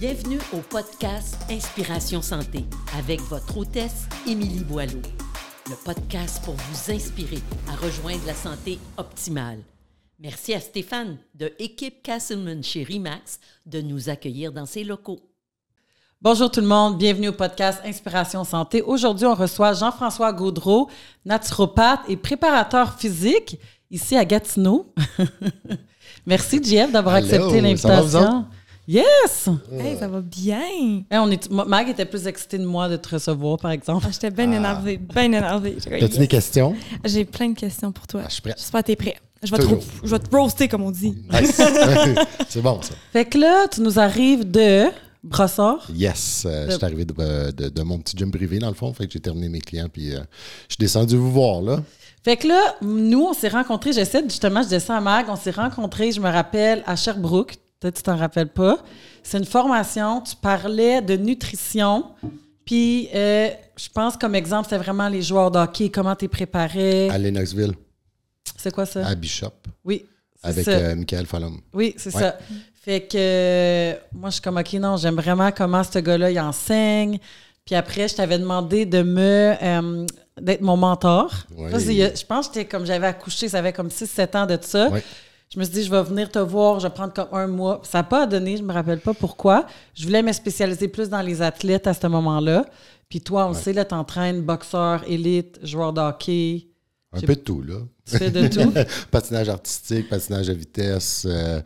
Bienvenue au podcast Inspiration Santé avec votre hôtesse Émilie Boileau. Le podcast pour vous inspirer à rejoindre la santé optimale. Merci à Stéphane de Équipe Castleman chez Rimax de nous accueillir dans ses locaux. Bonjour tout le monde, bienvenue au podcast Inspiration Santé. Aujourd'hui, on reçoit Jean-François Gaudreau, naturopathe et préparateur physique ici à Gatineau. Merci, Jeff, d'avoir accepté ça va, vous l'invitation. Yes! Hey, ça va bien. Hey, on est, Mag était plus excitée de moi de te recevoir, par exemple. Ah, J'étais bien énervée, bien énervée. J'ai As-tu des questions? J'ai plein de questions pour toi. Ah, je suis prêt. J'espère que t'es prêt. Je vais, te, Toujours. je vais te roaster, comme on dit. Nice. c'est bon, ça. Fait que là, tu nous arrives de Brossard. Yes. euh, je suis arrivé de, euh, de- de mon petit gym privé, dans le fond. Fait que j'ai terminé mes clients, puis euh, je suis descendu vous voir, là. Fait que là, nous, on s'est rencontrés, j'essaie de- justement, je descends à Mag, on s'est rencontrés, je me rappelle, à Sherbrooke. Peut-être que tu t'en rappelles pas. C'est une formation, tu parlais de nutrition. Puis, euh, je pense comme exemple, c'était vraiment les joueurs de hockey, comment tu préparé? À Lennoxville, C'est quoi ça? à Bishop, Oui. c'est avec ça. euh, Michael Fallum. Oui, c'est Ouais. ça. Fait que euh, moi, je suis comme, OK, non, j'aime vraiment comment ce gars-là, il enseigne. Puis après, je t'avais demandé de me. euh, d'être mon mentor. Oui. C'est- je pense que j'étais comme j'avais accouché, ça avait comme 6-7 ans de ça. Ouais. Je me suis dit, je vais venir te voir, je vais prendre comme un mois. Ça n'a pas donné, je me rappelle pas pourquoi. Je voulais me spécialiser plus dans les athlètes à ce moment-là. Puis toi, on le sait, là, t'entraînes boxeur, élite, joueur de hockey. Un peu de tout, là. Tu fais de tout? patinage artistique, patinage à vitesse, euh,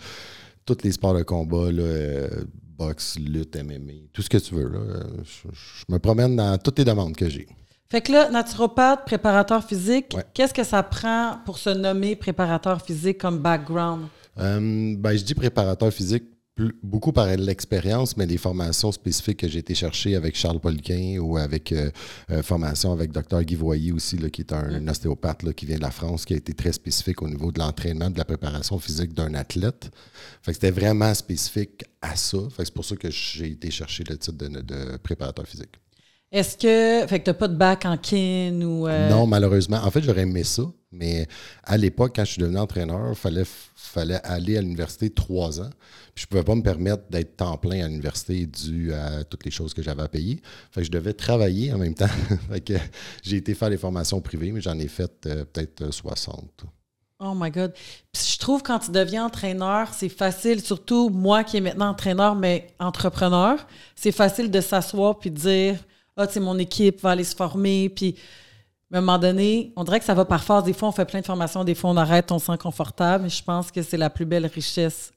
tous les sports de combat, là, euh, boxe, lutte, MMA, tout ce que tu veux. Là. Je, je me promène dans toutes les demandes que j'ai. Fait que là, naturopathe, préparateur physique, Ouais. qu'est-ce que ça prend pour se nommer préparateur physique comme background? Euh, ben, je dis préparateur physique plus- beaucoup par l'expérience, mais les formations spécifiques que j'ai été chercher avec Charles Poliquin ou avec euh, euh, formation avec Dr Guy Voyer aussi, là, qui est un, un ostéopathe là, qui vient de la France, qui a été très spécifique au niveau de l'entraînement, de la préparation physique d'un athlète. Fait que c'était vraiment spécifique à ça. Fait que c'est pour ça que j'ai été chercher le titre de, de préparateur physique. Est-ce que. Fait que t'as pas de bac en kin ou. euh, Non, malheureusement. En fait, j'aurais aimé ça, mais à l'époque, quand je suis devenu entraîneur, il fallait, fallait aller à l'université trois ans. Puis je pouvais pas me permettre d'être temps plein à l'université dû à toutes les choses que j'avais à payer. Fait que je devais travailler en même temps. fait que j'ai été faire des formations privées, mais j'en ai fait euh, peut-être euh, 60. Oh my God. Puis je trouve quand tu deviens entraîneur, c'est facile, surtout moi qui est maintenant entraîneur, mais entrepreneur, c'est facile de s'asseoir puis de dire Ah, tu sais, mon équipe va aller se former. Puis à un moment donné, on dirait que ça va par phase. Des fois, on fait plein de formations, des fois, on arrête, on se sent confortable. Mais je pense que c'est la plus belle richesse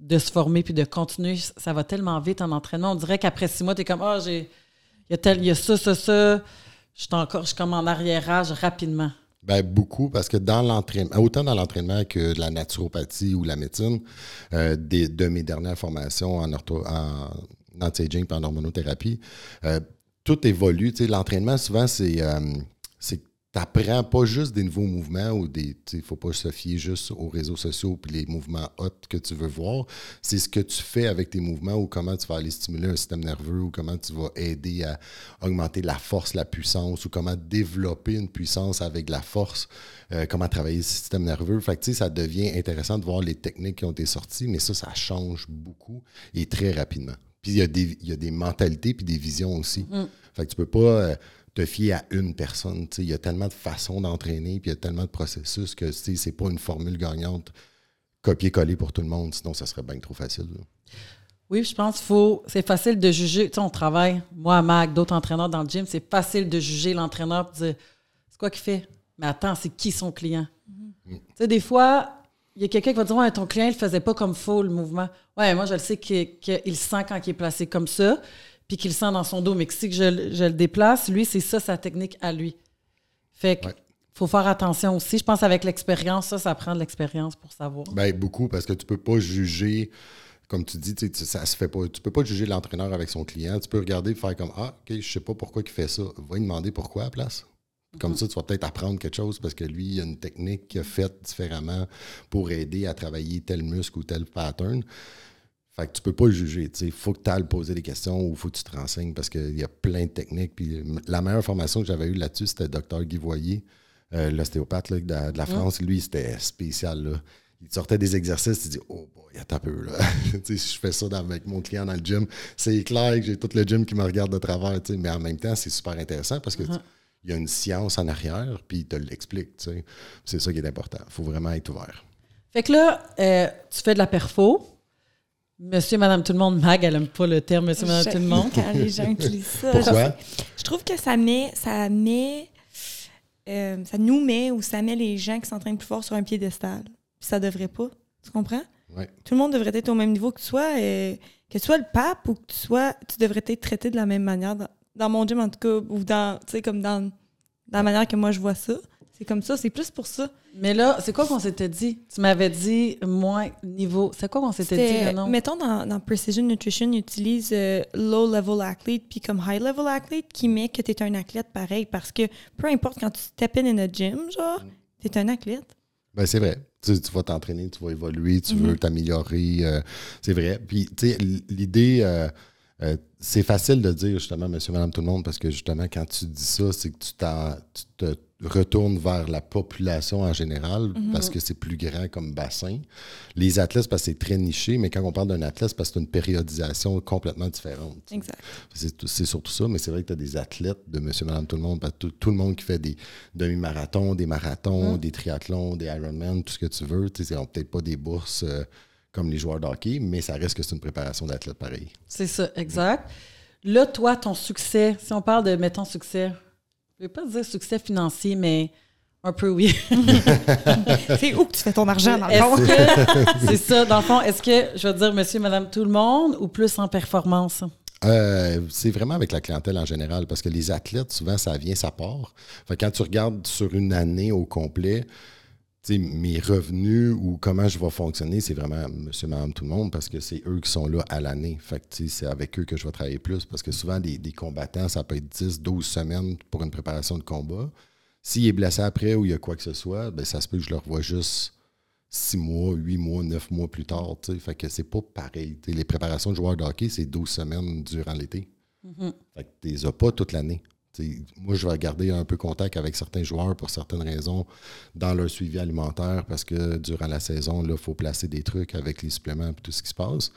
de se former puis de continuer. Ça va tellement vite en entraînement. On dirait qu'après six mois, tu es comme Ah, j'ai. Il y, a tel, il y a ça, ça, ça. Je suis encore, je suis comme en arriérage rapidement. Ben, beaucoup, parce que dans l'entraînement, autant dans l'entraînement que de la naturopathie ou la médecine, euh, des- de mes dernières formations en, ortho, en anti-aging et en hormonothérapie, euh, tout évolue. Tu sais, L'entraînement, souvent, c'est euh, que tu n'apprends pas juste des nouveaux mouvements ou des. Il ne faut pas se fier juste aux réseaux sociaux et les mouvements hot que tu veux voir. C'est ce que tu fais avec tes mouvements ou comment tu vas aller stimuler un système nerveux ou comment tu vas aider à augmenter la force, la puissance ou comment développer une puissance avec la force, euh, comment travailler le système nerveux. Fait que, ça devient intéressant de voir les techniques qui ont été sorties, mais ça, ça change beaucoup et très rapidement. Puis il y, a des- il y a des mentalités puis des visions aussi. Fait que tu peux pas euh, te fier à une personne. Il y a tellement de façons d'entraîner puis il y a tellement de processus que c'est pas une formule gagnante copier-coller pour tout le monde, sinon ça serait bien trop facile. là. Oui, je pense qu'il faut. C'est facile de juger. Tu sais, on travaille, moi, Mac, d'autres entraîneurs dans le gym, c'est facile de juger l'entraîneur et de dire c'est quoi qu'il fait? Mais attends, c'est qui son client? Tu sais, des fois, il y a quelqu'un qui va dire Ouais, ton client, il ne faisait pas comme faux le mouvement. Ouais, moi, je le sais qu'il qu'il sent quand il est placé comme ça, puis qu'il le sent dans son dos, mais que si je, le- je le déplace, lui, c'est ça sa technique à lui. Fait que Ouais. faut faire attention aussi. Je pense avec l'expérience, ça, ça prend de l'expérience pour savoir. Ben, beaucoup, parce que tu peux pas juger, comme tu dis, ça se fait pas. Tu peux pas juger l'entraîneur avec son client. Tu peux regarder et faire comme Ah, OK, je sais pas pourquoi il fait ça. Va lui demander pourquoi à la place. Comme ça, tu vas peut-être apprendre quelque chose parce que lui, il a une technique qu'il a faite différemment pour aider à travailler tel muscle ou tel pattern. Fait que tu peux pas le juger. Il faut que tu ailles poser des questions ou il faut que tu te renseignes parce qu'il y a plein de techniques. Puis la meilleure formation que j'avais eue là-dessus, c'était le docteur Guy Voyer, euh, l'ostéopathe de, de la France. Lui, c'était spécial. Là. il sortait des exercices, tu dis, oh boy, attends un peu, là. Si je fais ça avec mon client dans le gym, c'est clair que j'ai tout le gym qui me regarde de travers, mais en même temps, c'est super intéressant parce que tu- il y a une science en arrière, puis il te l'explique, tu sais. C'est ça qui est important. Il faut vraiment être ouvert. Fait que là, euh, tu fais de la perfo. Monsieur, madame, tout le monde, Mag, elle aime pas le terme monsieur, madame, tout le monde. Quand les gens utilisent ça. Pourquoi? Je trouve que ça met, ça met, euh, ça nous met ou ça met les gens qui s'entraînent plus fort sur un piédestal. Puis ça devrait pas. Tu comprends? Ouais. Tout le monde devrait être au même niveau que tu sois. euh, que tu sois le pape ou que tu sois, tu devrais être traité de la même manière dans, mon gym en tout cas ou dans, tu sais comme dans, dans la manière que moi je vois ça. C'est comme ça. C'est plus pour ça. Mais là, c'est quoi qu'on s'était dit? Tu m'avais dit moins niveau. C'est quoi qu'on s'était dit, nom? mettons, dans, dans Precision Nutrition, ils utilisent euh, low-level athlete puis comme high-level athlete qui met que tu es un athlète pareil parce que peu importe quand tu step in in a gym, genre, tu es un athlète. Ben, c'est vrai. Tu, tu vas t'entraîner, tu vas évoluer, tu Mhm. veux t'améliorer. euh, c'est vrai. Puis, tu sais, l'idée, euh, euh, c'est facile de dire justement, monsieur, madame, tout le monde, parce que justement, quand tu dis ça, c'est que tu, te retournes vers la population en général Mhm. parce que c'est plus grand comme bassin. Les athlètes, parce que c'est très niché, mais quand on parle d'un athlète, c'est parce que c'est une périodisation complètement différente. Exact. C'est tout- c'est surtout ça, mais c'est vrai que tu as des athlètes de monsieur, madame, tout le monde, parce que tout, tout le monde qui fait des demi-marathons, des marathons, des triathlons, des Ironman, tout ce que tu veux, tu sais, ils n'ont peut-être pas des bourses euh, comme les joueurs de hockey, mais ça reste que c'est une préparation d'athlète pareil. C'est ça, exact. Là, toi, ton succès, si on parle de, mettons, succès, je ne vais pas dire succès financier, mais un peu oui. C'est où que tu fais ton argent dans le fond? c'est ça, dans le fond, est-ce que, je veux dire, monsieur, madame, tout le monde ou plus en performance? Euh, c'est vraiment avec la clientèle en général, parce que les athlètes, souvent, ça vient, ça part. Fait que quand tu regardes sur une année au complet, mes revenus ou comment je vais fonctionner, c'est vraiment monsieur, madame, tout le monde, parce que c'est eux qui sont là à l'année. Fait que c'est avec eux que je vais travailler plus, parce que souvent, des, des combattants, ça peut être 10, 12 semaines pour une préparation de combat. S'il est blessé après ou il y a quoi que ce soit, ben, ça se peut que je le revoie juste 6 mois, 8 mois, 9 mois plus tard. tu sais. Fait que c'est pas pareil. Les préparations de joueurs de hockey, c'est 12 semaines durant l'été. Fait que tu les as pas toute l'année. Moi, je vais garder un peu contact avec certains joueurs pour certaines raisons dans leur suivi alimentaire parce que durant la saison, il faut placer des trucs avec les suppléments et tout ce qui se passe.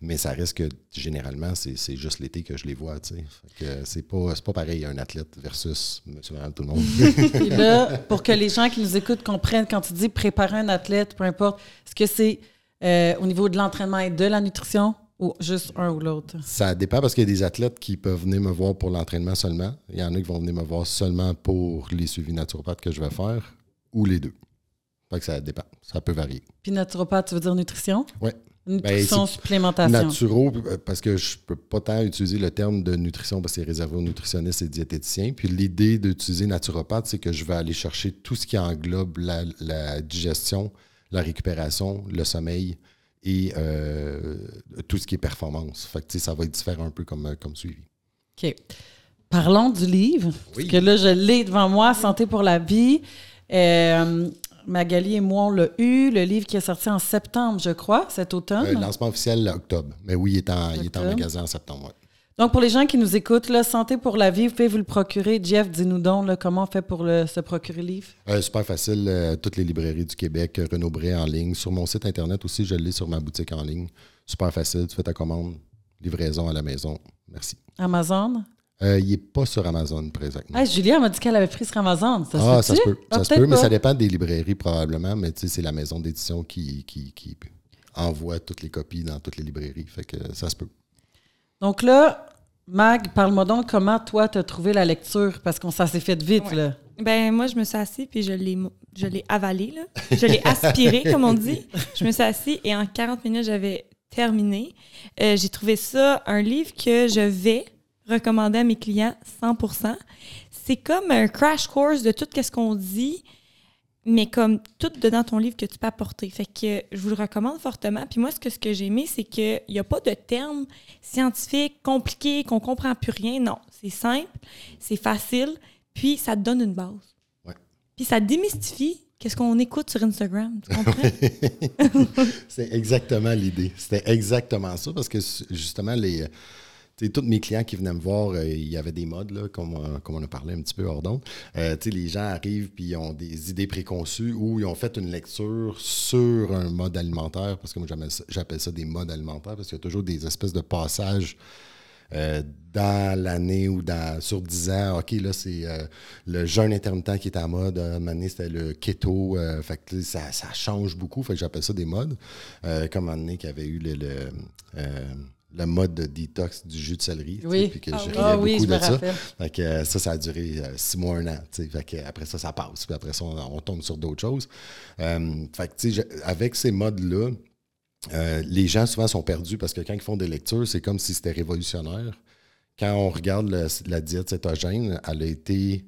Mais ça reste que généralement, c'est juste l'été que je les vois. c'est pas, pas pareil un athlète versus tout le monde. Puis là, pour que les gens qui nous écoutent comprennent, quand tu dis préparer un athlète, peu importe, est-ce que c'est euh, au niveau de l'entraînement et de la nutrition? Ou juste un ou l'autre? Ça dépend parce qu'il y a des athlètes qui peuvent venir me voir pour l'entraînement seulement. Il y en a qui vont venir me voir seulement pour les suivis naturopathes que je vais faire ou les deux. Fait que ça dépend. Ça peut varier. Puis naturopathe, tu veux dire nutrition? Ouais. Nutrition, Ben, supplémentation. Naturo, euh, parce que je peux pas tant utiliser le terme de nutrition parce que c'est réservé aux nutritionnistes et diététiciens. Puis l'idée d'utiliser naturopathe, c'est que je vais aller chercher tout ce qui englobe la, la digestion, la récupération, le sommeil et euh, tout ce qui est performance. Fait que ça va être différent un peu comme, euh, comme suivi. OK. Parlons du livre. Oui. Parce que là, je l'ai devant moi, Santé pour la vie. Euh, Magali et moi, on l'a eu. Le livre qui est sorti en septembre, je crois, cet automne. Euh, lancement officiel octobre. Mais oui, il est en, il est en magasin en septembre. ouais. Donc, pour les gens qui nous écoutent, là, Santé pour la vie, vous pouvez vous le procurer. Jeff, dis-nous donc là, comment on fait pour le- se procurer le livre? Euh, super facile. euh, toutes les librairies du Québec, euh, Renaud Bré en ligne. Sur mon site Internet aussi, je l'ai sur ma boutique en ligne. Super facile. Tu fais ta commande, livraison à la maison. Merci. Amazon? Euh, il n'est pas sur Amazon présentement. Hey, Julia m'a dit qu'elle avait pris sur Amazon. Ça ah, se ça se peut. Ah, ça se peut, mais ça dépend des librairies probablement. Mais tu sais, c'est la maison d'édition qui, qui, qui envoie toutes les copies dans toutes les librairies. Fait que ça se peut. Donc là, Mag, parle-moi donc comment toi, tu as trouvé la lecture, parce qu'on ça s'est fait vite, Ouais. là. Ben, moi, je me suis assise puis je l'ai, je l'ai avalé, là. Je l'ai aspiré, comme on dit. Je me suis assise et en 40 minutes, j'avais terminé. Euh, j'ai trouvé ça un livre que je vais recommander à mes clients 100% C'est comme un crash course de tout ce qu'on dit, mais comme tout dedans ton livre que tu peux apporter. Fait que je vous le recommande fortement. Puis moi, ce que, ce que j'ai aimé, c'est qu'il n'y a pas de termes scientifiques compliqués qu'on comprend plus rien. Non, c'est simple, c'est facile, puis ça te donne une base. Ouais. Puis ça démystifie qu'est-ce qu'on écoute sur Instagram. Tu comprends? C'est exactement l'idée. C'était exactement ça parce que justement, les, tous mes clients qui venaient me voir, euh, il y avait des modes, là, comme, comme on a parlé un petit peu hors d'onde. Euh, les gens arrivent puis ils ont des idées préconçues ou ils ont fait une lecture sur un mode alimentaire, parce que moi j'appelle ça, des modes alimentaires, parce qu'il y a toujours des espèces de passages euh, dans l'année ou dans, sur 10 ans, OK, là, c'est le jeûne intermittent qui est à mode. Une année, c'était le keto. fait que ça, ça change beaucoup. Fait j'appelle ça des modes. Comme une année qu'il y avait eu le, le mode de détox du jus de céleri. Oui. Puis que Ah je oui. riais Ah oui, beaucoup je me de ça. Fait que euh, ça, ça a duré euh, six mois, un an. Fait que après ça, ça passe. Puis après ça, on, on tombe sur d'autres choses. Euh, fait que, tu sais, je- avec ces modes-là, euh, les gens souvent sont perdus parce que quand ils font des lectures, c'est comme si c'était révolutionnaire. Quand on regarde le- la diète cétogène, elle a été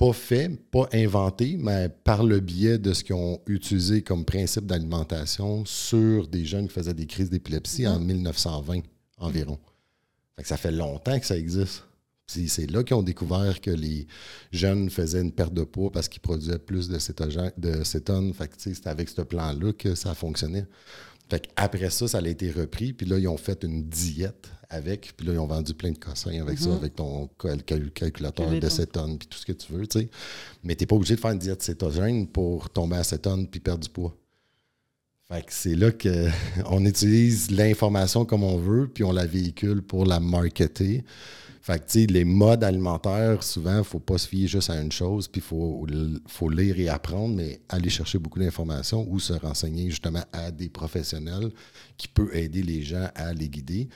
pas faite, pas inventée, mais par le biais de ce qu'ils ont utilisé comme principe d'alimentation sur des jeunes qui faisaient des crises d'épilepsie en 1920 environ. Fait que ça fait longtemps que ça existe. C'est là qu'ils ont découvert que les jeunes faisaient une perte de poids parce qu'ils produisaient plus de, cétone. Fait que, c'est avec ce plan-là que ça fonctionnait. Fait après ça, ça a été repris. Puis là, ils ont fait une diète avec. Puis là, ils ont vendu plein de cossins avec ça, avec ton cal- cal- calculateur de cétone, puis tout ce que tu veux, tu sais. Mais t'es pas obligé de faire une diète cétogène pour tomber à cétone puis perdre du poids. Fait que c'est là qu'on utilise l'information comme on veut, puis on la véhicule pour la marketer. Fait que, tu sais, les modes alimentaires, souvent, il ne faut pas se fier juste à une chose, puis il faut, faut lire et apprendre, mais aller chercher beaucoup d'informations ou se renseigner justement à des professionnels qui peuvent aider les gens à les guider.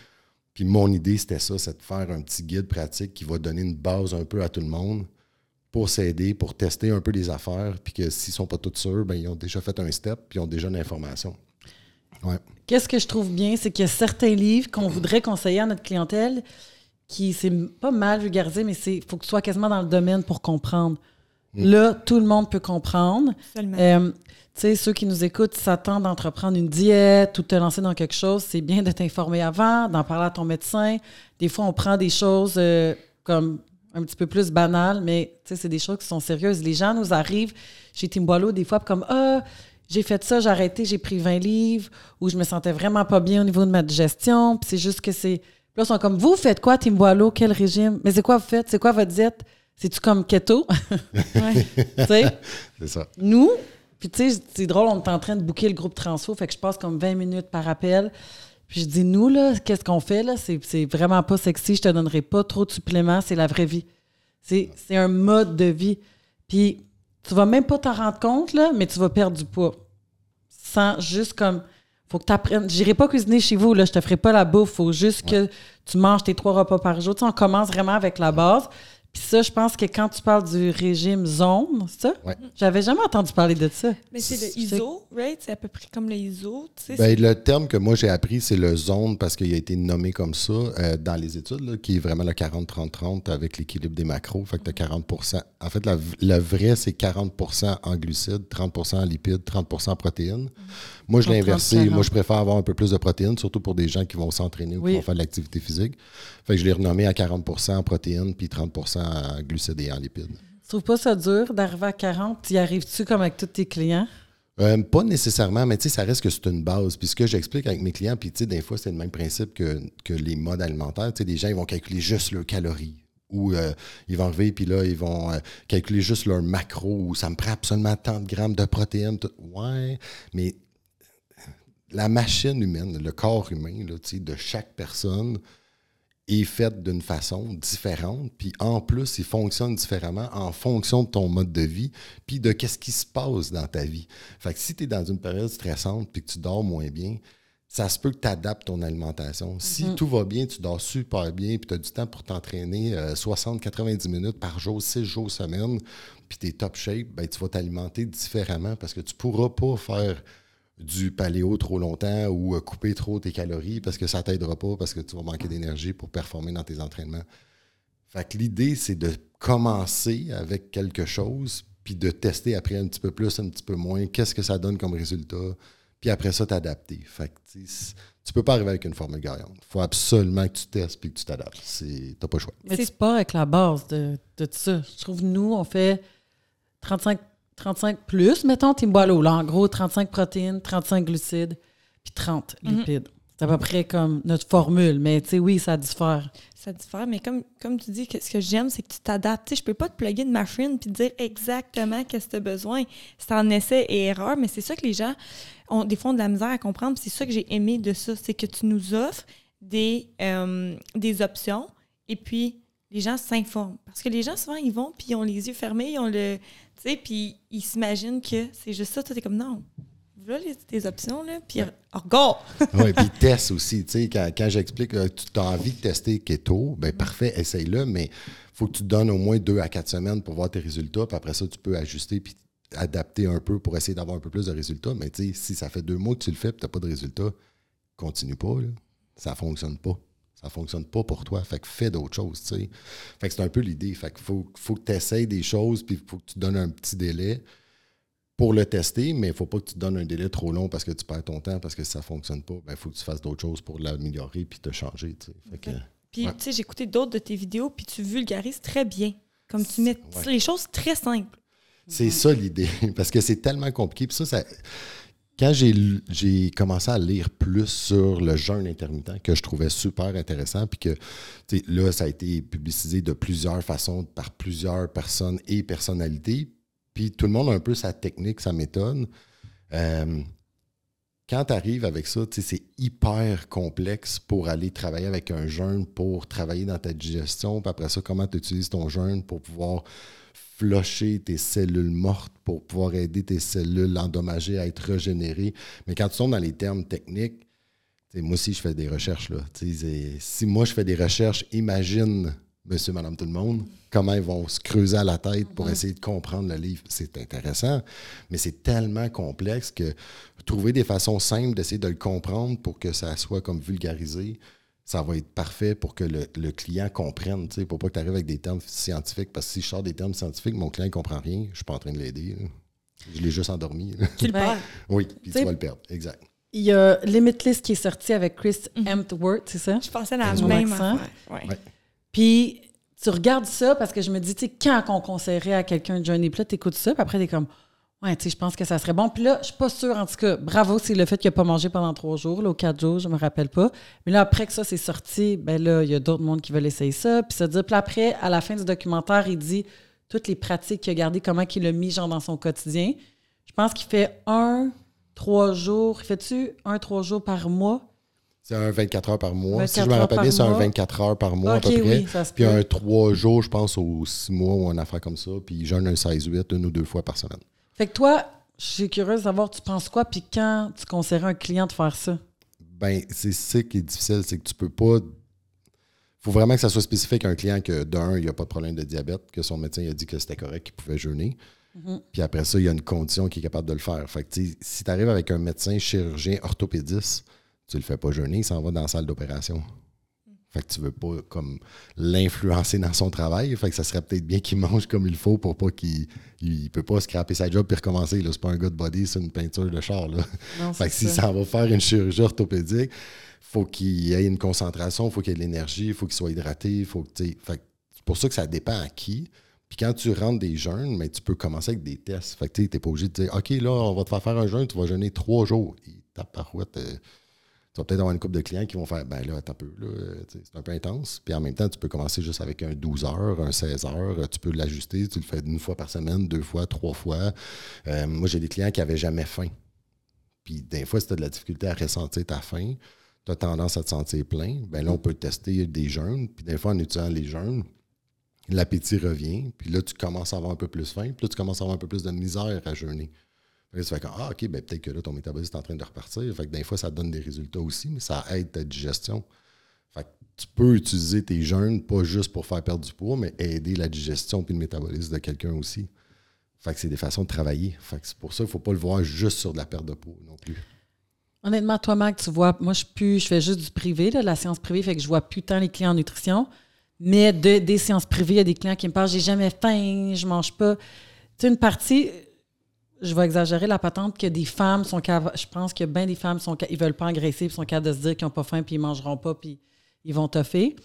Puis mon idée, c'était ça, c'est de faire un petit guide pratique qui va donner une base un peu à tout le monde pour s'aider, pour tester un peu les affaires, puis que s'ils ne sont pas tous sûrs, ben, ils ont déjà fait un step, puis ils ont déjà l'information. Ouais. Qu'est-ce que je trouve bien, c'est qu'il y a certains livres qu'on voudrait conseiller à notre clientèle qui, c'est pas mal vulgarisé, mais c'est faut que tu sois quasiment dans le domaine pour comprendre. Là, tout le monde peut comprendre. Euh, tu sais, ceux qui nous écoutent, s'attendent d'entreprendre une diète ou de te lancer dans quelque chose, c'est bien de t'informer avant, d'en parler à ton médecin. Des fois, on prend des choses euh, comme un petit peu plus banales, mais tu sais, c'est des choses qui sont sérieuses. Les gens nous arrivent chez Timboilo des fois comme Ah, j'ai fait ça, j'ai arrêté, j'ai pris 20 livres, ou je me sentais vraiment pas bien au niveau de ma digestion. Puis c'est juste que c'est. Là, ils sont comme Vous faites quoi, Timboilo? Quel régime? Mais c'est quoi vous faites? C'est quoi votre diète? C'est-tu comme keto? Ouais. tu sais? C'est ça. Nous, puis tu sais, c'est drôle, on est en train de booker le groupe Transfo, fait que je passe comme 20 minutes par appel. Puis je dis, nous, là, qu'est-ce qu'on fait, là? C'est c'est vraiment pas sexy, je te donnerai pas trop de suppléments, c'est la vraie vie. C'est c'est un mode de vie. Puis tu vas même pas t'en rendre compte, là, mais tu vas perdre du poids. Sans juste comme. Faut que tu apprennes. J'irai pas cuisiner chez vous, là, je te ferai pas la bouffe. Faut juste que tu manges tes trois repas par jour. Tu sais, on commence vraiment avec la base. Puis ça, je pense que quand tu parles du régime zone, c'est ça? Ouais. J'avais jamais entendu parler de ça. Mais c'est le ISO, right? C'est à peu près comme le ISO, tu sais. Ben, le terme que moi j'ai appris, c'est le zone parce qu'il a été nommé comme ça euh, dans les études, là, qui est vraiment le 40-30-30 avec l'équilibre des macros. Fait que tu 40% En fait, la- le vrai, c'est 40% en glucides, 30% en lipides, 30% en protéines. Moi, je l'ai 30, inversé. 40. Moi, je préfère avoir un peu plus de protéines, surtout pour des gens qui vont s'entraîner ou Oui. qui vont faire de l'activité physique. Fait que je l'ai renommé à 40% en protéines puis 30% en glucides et en lipides. Tu trouves pas ça dur d'arriver à 40? Tu y arrives-tu comme avec tous tes clients? Euh, pas nécessairement, mais tu sais, ça reste que c'est une base. Puis ce que j'explique avec mes clients, puis tu sais, des fois, c'est le même principe que, que les modes alimentaires. Tu sais, des gens, ils vont calculer juste leurs calories. Ou euh, ils vont arriver, puis là, ils vont euh, calculer juste leur macro, ou ça me prend absolument tant de grammes de protéines. tout. Ouais, mais la machine humaine, le corps humain là, tu sais, de chaque personne est fait d'une façon différente. Puis en plus, il fonctionne différemment en fonction de ton mode de vie, puis de qu'est-ce qui se passe dans ta vie. Fait que si tu es dans une période stressante puis que tu dors moins bien, ça se peut que tu adaptes ton alimentation. Si tout va bien, tu dors super bien, puis tu as du temps pour t'entraîner 60-90 minutes par jour, 6 jours semaine, puis tu es top shape, ben, tu vas t'alimenter différemment parce que tu pourras pas faire du paléo trop longtemps ou euh, couper trop tes calories parce que ça t'aidera pas parce que tu vas manquer d'énergie pour performer dans tes entraînements. Fait que l'idée, c'est de commencer avec quelque chose, puis de tester après un petit peu plus, un petit peu moins, qu'est-ce que ça donne comme résultat, puis après ça, t'adapter. Fait que tu tu peux pas arriver avec une formule gagnante. Il faut absolument que tu testes puis que tu t'adaptes. C'est- T'as pas le choix. Mais C'est- tu pars avec la base de, de tout ça. Je trouve, nous, on fait 35, 35 plus, mettons, Timboilo. Là, en gros, 35 protéines, 35 glucides, puis 30 Mhm. lipides. C'est à peu près comme notre formule, mais tu sais, oui, ça diffère. Ça diffère, mais comme, comme tu dis, que ce que j'aime, c'est que tu t'adaptes. Tu sais, je peux pas te plugger une machine puis te dire exactement qu'est-ce que tu as besoin. C'est en essai et erreur, mais c'est ça que les gens ont des fois ont de la misère à comprendre. C'est ça que j'ai aimé de ça, c'est que tu nous offres des, euh, des options et puis les gens s'informent. Parce que les gens, souvent, ils vont puis ils ont les yeux fermés, ils ont le. Tu sais, puis ils s'imaginent que c'est juste ça. Toi, t'es comme non. Voilà les, tes options, là, puis regarde! oui, puis teste aussi. Tu sais, quand, quand j'explique que tu as envie de tester keto, ben parfait, essaye-le, mais il faut que tu te donnes au moins deux à quatre semaines pour voir tes résultats, puis après ça, tu peux ajuster puis adapter un peu pour essayer d'avoir un peu plus de résultats. Mais tu sais, si ça fait deux mois que tu le fais et tu n'as pas de résultats, continue pas. Là. Ça ne fonctionne pas. Ça ne fonctionne pas pour toi. Fait que fais d'autres choses. Tu sais. Fait que c'est un peu l'idée. Fait qu'il faut, faut que tu essayes des choses puis il faut que tu donnes un petit délai pour le tester, mais il ne faut pas que tu te donnes un délai trop long parce que tu perds ton temps, parce que si ça ne fonctionne pas, il ben, faut que tu fasses d'autres choses pour l'améliorer puis te changer. Tu sais. puis, tu sais, j'ai écouté d'autres de tes vidéos, puis tu vulgarises très bien. Comme tu mets les choses très simples. C'est ça l'idée, parce que c'est tellement compliqué. Puis ça, ça quand j'ai commencé à lire plus sur le jeûne intermittent, que je trouvais super intéressant, puis que là, ça a été publicisé de plusieurs façons par plusieurs personnes et personnalités, puis tout le monde a un peu sa technique, sa méthode. Euh, quand tu arrives avec ça, c'est hyper complexe pour aller travailler avec un jeûne, pour travailler dans ta digestion, puis après ça, comment tu utilises ton jeûne pour pouvoir flusher tes cellules mortes pour pouvoir aider tes cellules endommagées à être régénérées. Mais quand tu tombes dans les termes techniques, moi aussi, je fais des recherches. Là. Si moi, je fais des recherches, imagine, monsieur, madame, tout le monde, comment ils vont se creuser à la tête pour essayer de comprendre le livre. C'est intéressant, mais c'est tellement complexe que trouver des façons simples d'essayer de le comprendre pour que ça soit comme vulgarisé, ça va être parfait pour que le, client comprenne, tu sais, pour pas que tu arrives avec des termes scientifiques. Parce que si je sors des termes scientifiques, mon client ne comprend rien, je suis pas en train de l'aider. Je l'ai juste endormi. Tu le perds. Oui, puis tu vas le perdre. Exact. Il y a Limitless qui est sorti avec Chris mm Hemsworth, c'est ça? Je pensais à la même affaire. Ouais. Puis tu regardes ça parce que je me dis, tu sais, quand on conseillerait à quelqu'un de Johnny Plot, tu écoutes ça, puis après, tu es comme, Tu sais, je pense que ça serait bon. Puis là, je suis pas sûre, en tout cas, bravo, c'est le fait qu'il n'a pas mangé pendant trois jours, là, ou quatre jours, je me rappelle pas. Mais là, après que ça c'est sorti, ben là, il y a d'autres mondes qui veulent essayer ça. Puis ça dire, puis après, à la fin du documentaire, il dit toutes les pratiques qu'il a gardées, comment il a mis, genre, dans son quotidien. Je pense qu'il fait un, trois jours. Fais-tu un, trois jours par mois? C'est un 24 heures par mois. Si je me rappelle bien, c'est un 24 heures par mois à peu près. puis un trois jours, je pense, aux six mois ou une affaire comme ça. Puis jeûne un 16-8 une ou deux fois par semaine. Fait que toi, je suis curieuse de savoir, tu penses quoi, puis quand tu conseillerais un client de faire ça? Ben, c'est ça qui est difficile, c'est que tu peux pas. Il faut vraiment que ça soit spécifique à un client que, d'un, il n'y a pas de problème de diabète, que son médecin a dit que c'était correct, qu'il pouvait jeûner. Mm-hmm. Puis après ça, il y a une condition qui est capable de le faire. Fait que, si tu arrives avec un médecin chirurgien orthopédiste, tu le fais pas jeûner, il s'en va dans la salle d'opération. Fait que tu veux pas comme l'influencer dans son travail. Fait que ça serait peut-être bien qu'il mange comme il faut pour pas qu'il il peut pas scraper sa job puis recommencer. C'est pas un gars de body, c'est une peinture de char. Là. fait que si ça va faire une chirurgie orthopédique, faut qu'il ait une concentration, faut qu'il ait de l'énergie, faut qu'il soit hydraté. Faut que, fait c'est pour ça que ça dépend à qui. Puis quand tu rentres des jeûnes, mais tu peux commencer avec des tests. Fait que tu n'es pas obligé de dire OK, là, on va te faire faire un jeûne, tu vas jeûner trois jours. Il tape parouette. Euh, tu vas peut-être avoir une couple de clients qui vont faire ben là, un peu, c'est un peu intense. Puis en même temps, tu peux commencer juste avec un 12 heures, un 16 heures. Tu peux l'ajuster, tu le fais une fois par semaine, deux fois, trois fois. Euh, moi, j'ai des clients qui n'avaient jamais faim. Puis des fois, si tu as de la difficulté à ressentir ta faim, tu as tendance à te sentir plein, ben là, on peut tester des jeûnes. Puis des fois, en utilisant les jeûnes, l'appétit revient. Puis là, tu commences à avoir un peu plus faim. Puis là, tu commences à avoir un peu plus de misère à jeûner. Tu fais ah, OK, ben, peut-être que là, ton métabolisme est en train de repartir. Fait que des fois, ça donne des résultats aussi, mais ça aide ta digestion. Fait que tu peux utiliser tes jeûnes, pas juste pour faire perdre du poids, mais aider la digestion puis le métabolisme de quelqu'un aussi. Fait que c'est des façons de travailler. Fait que c'est pour ça qu'il ne faut pas le voir juste sur de la perte de poids non plus. Honnêtement, toi, Mac, tu vois, moi, je, plus, je fais juste du privé, la séance privée, fait que je vois plus tant les clients en nutrition. Mais de, des séances privées, il y a des clients qui me parlent, j'ai jamais faim, je mange pas. Tu sais, une partie, je vais exagérer la patente que des femmes sont je pense que bien des femmes sont ils veulent pas engraisser sont capables de se dire qu'ils n'ont pas faim puis ils mangeront pas puis ils vont toffer.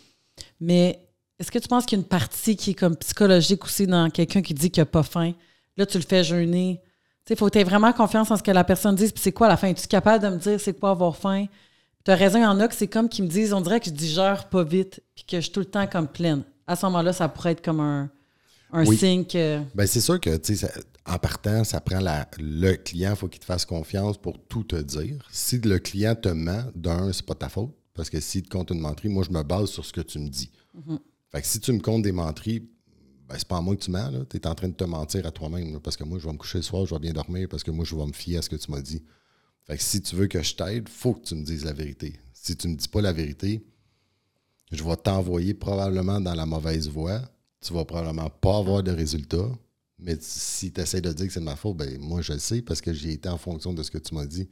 Mais est-ce que tu penses qu'il y a une partie qui est comme psychologique aussi dans quelqu'un qui dit qu'il n'a pas faim? Là, tu le fais jeûner. Tu sais, il faut que tu aies vraiment confiance en ce que la personne dit. Puis c'est quoi la faim? Es-tu capable de me dire c'est quoi avoir faim? Tu as raison, il y en a que c'est comme qui me disent, on dirait que je digère pas vite, puis que je suis tout le temps comme pleine. À ce moment-là, ça pourrait être comme un, un Oui. signe que. Ben, c'est sûr que, tu sais, ça- en partant, ça prend la, le client, il faut qu'il te fasse confiance pour tout te dire. Si le client te ment, d'un, c'est pas ta faute. Parce que s'il te compte une menterie, moi, je me base sur ce que tu me dis. Fait que si tu me comptes des menteries, ben, c'est pas à moi que tu mens, Tu es en train de te mentir à toi-même. Parce que moi, je vais me coucher le soir, je vais bien dormir, parce que moi, je vais me fier à ce que tu m'as dit. Fait que si tu veux que je t'aide, faut que tu me dises la vérité. Si tu me dis pas la vérité, je vais t'envoyer probablement dans la mauvaise voie. Tu vas probablement pas avoir de résultats. Mais si tu essaies de dire que c'est de ma faute, ben moi je le sais parce que j'ai été en fonction de ce que tu m'as dit.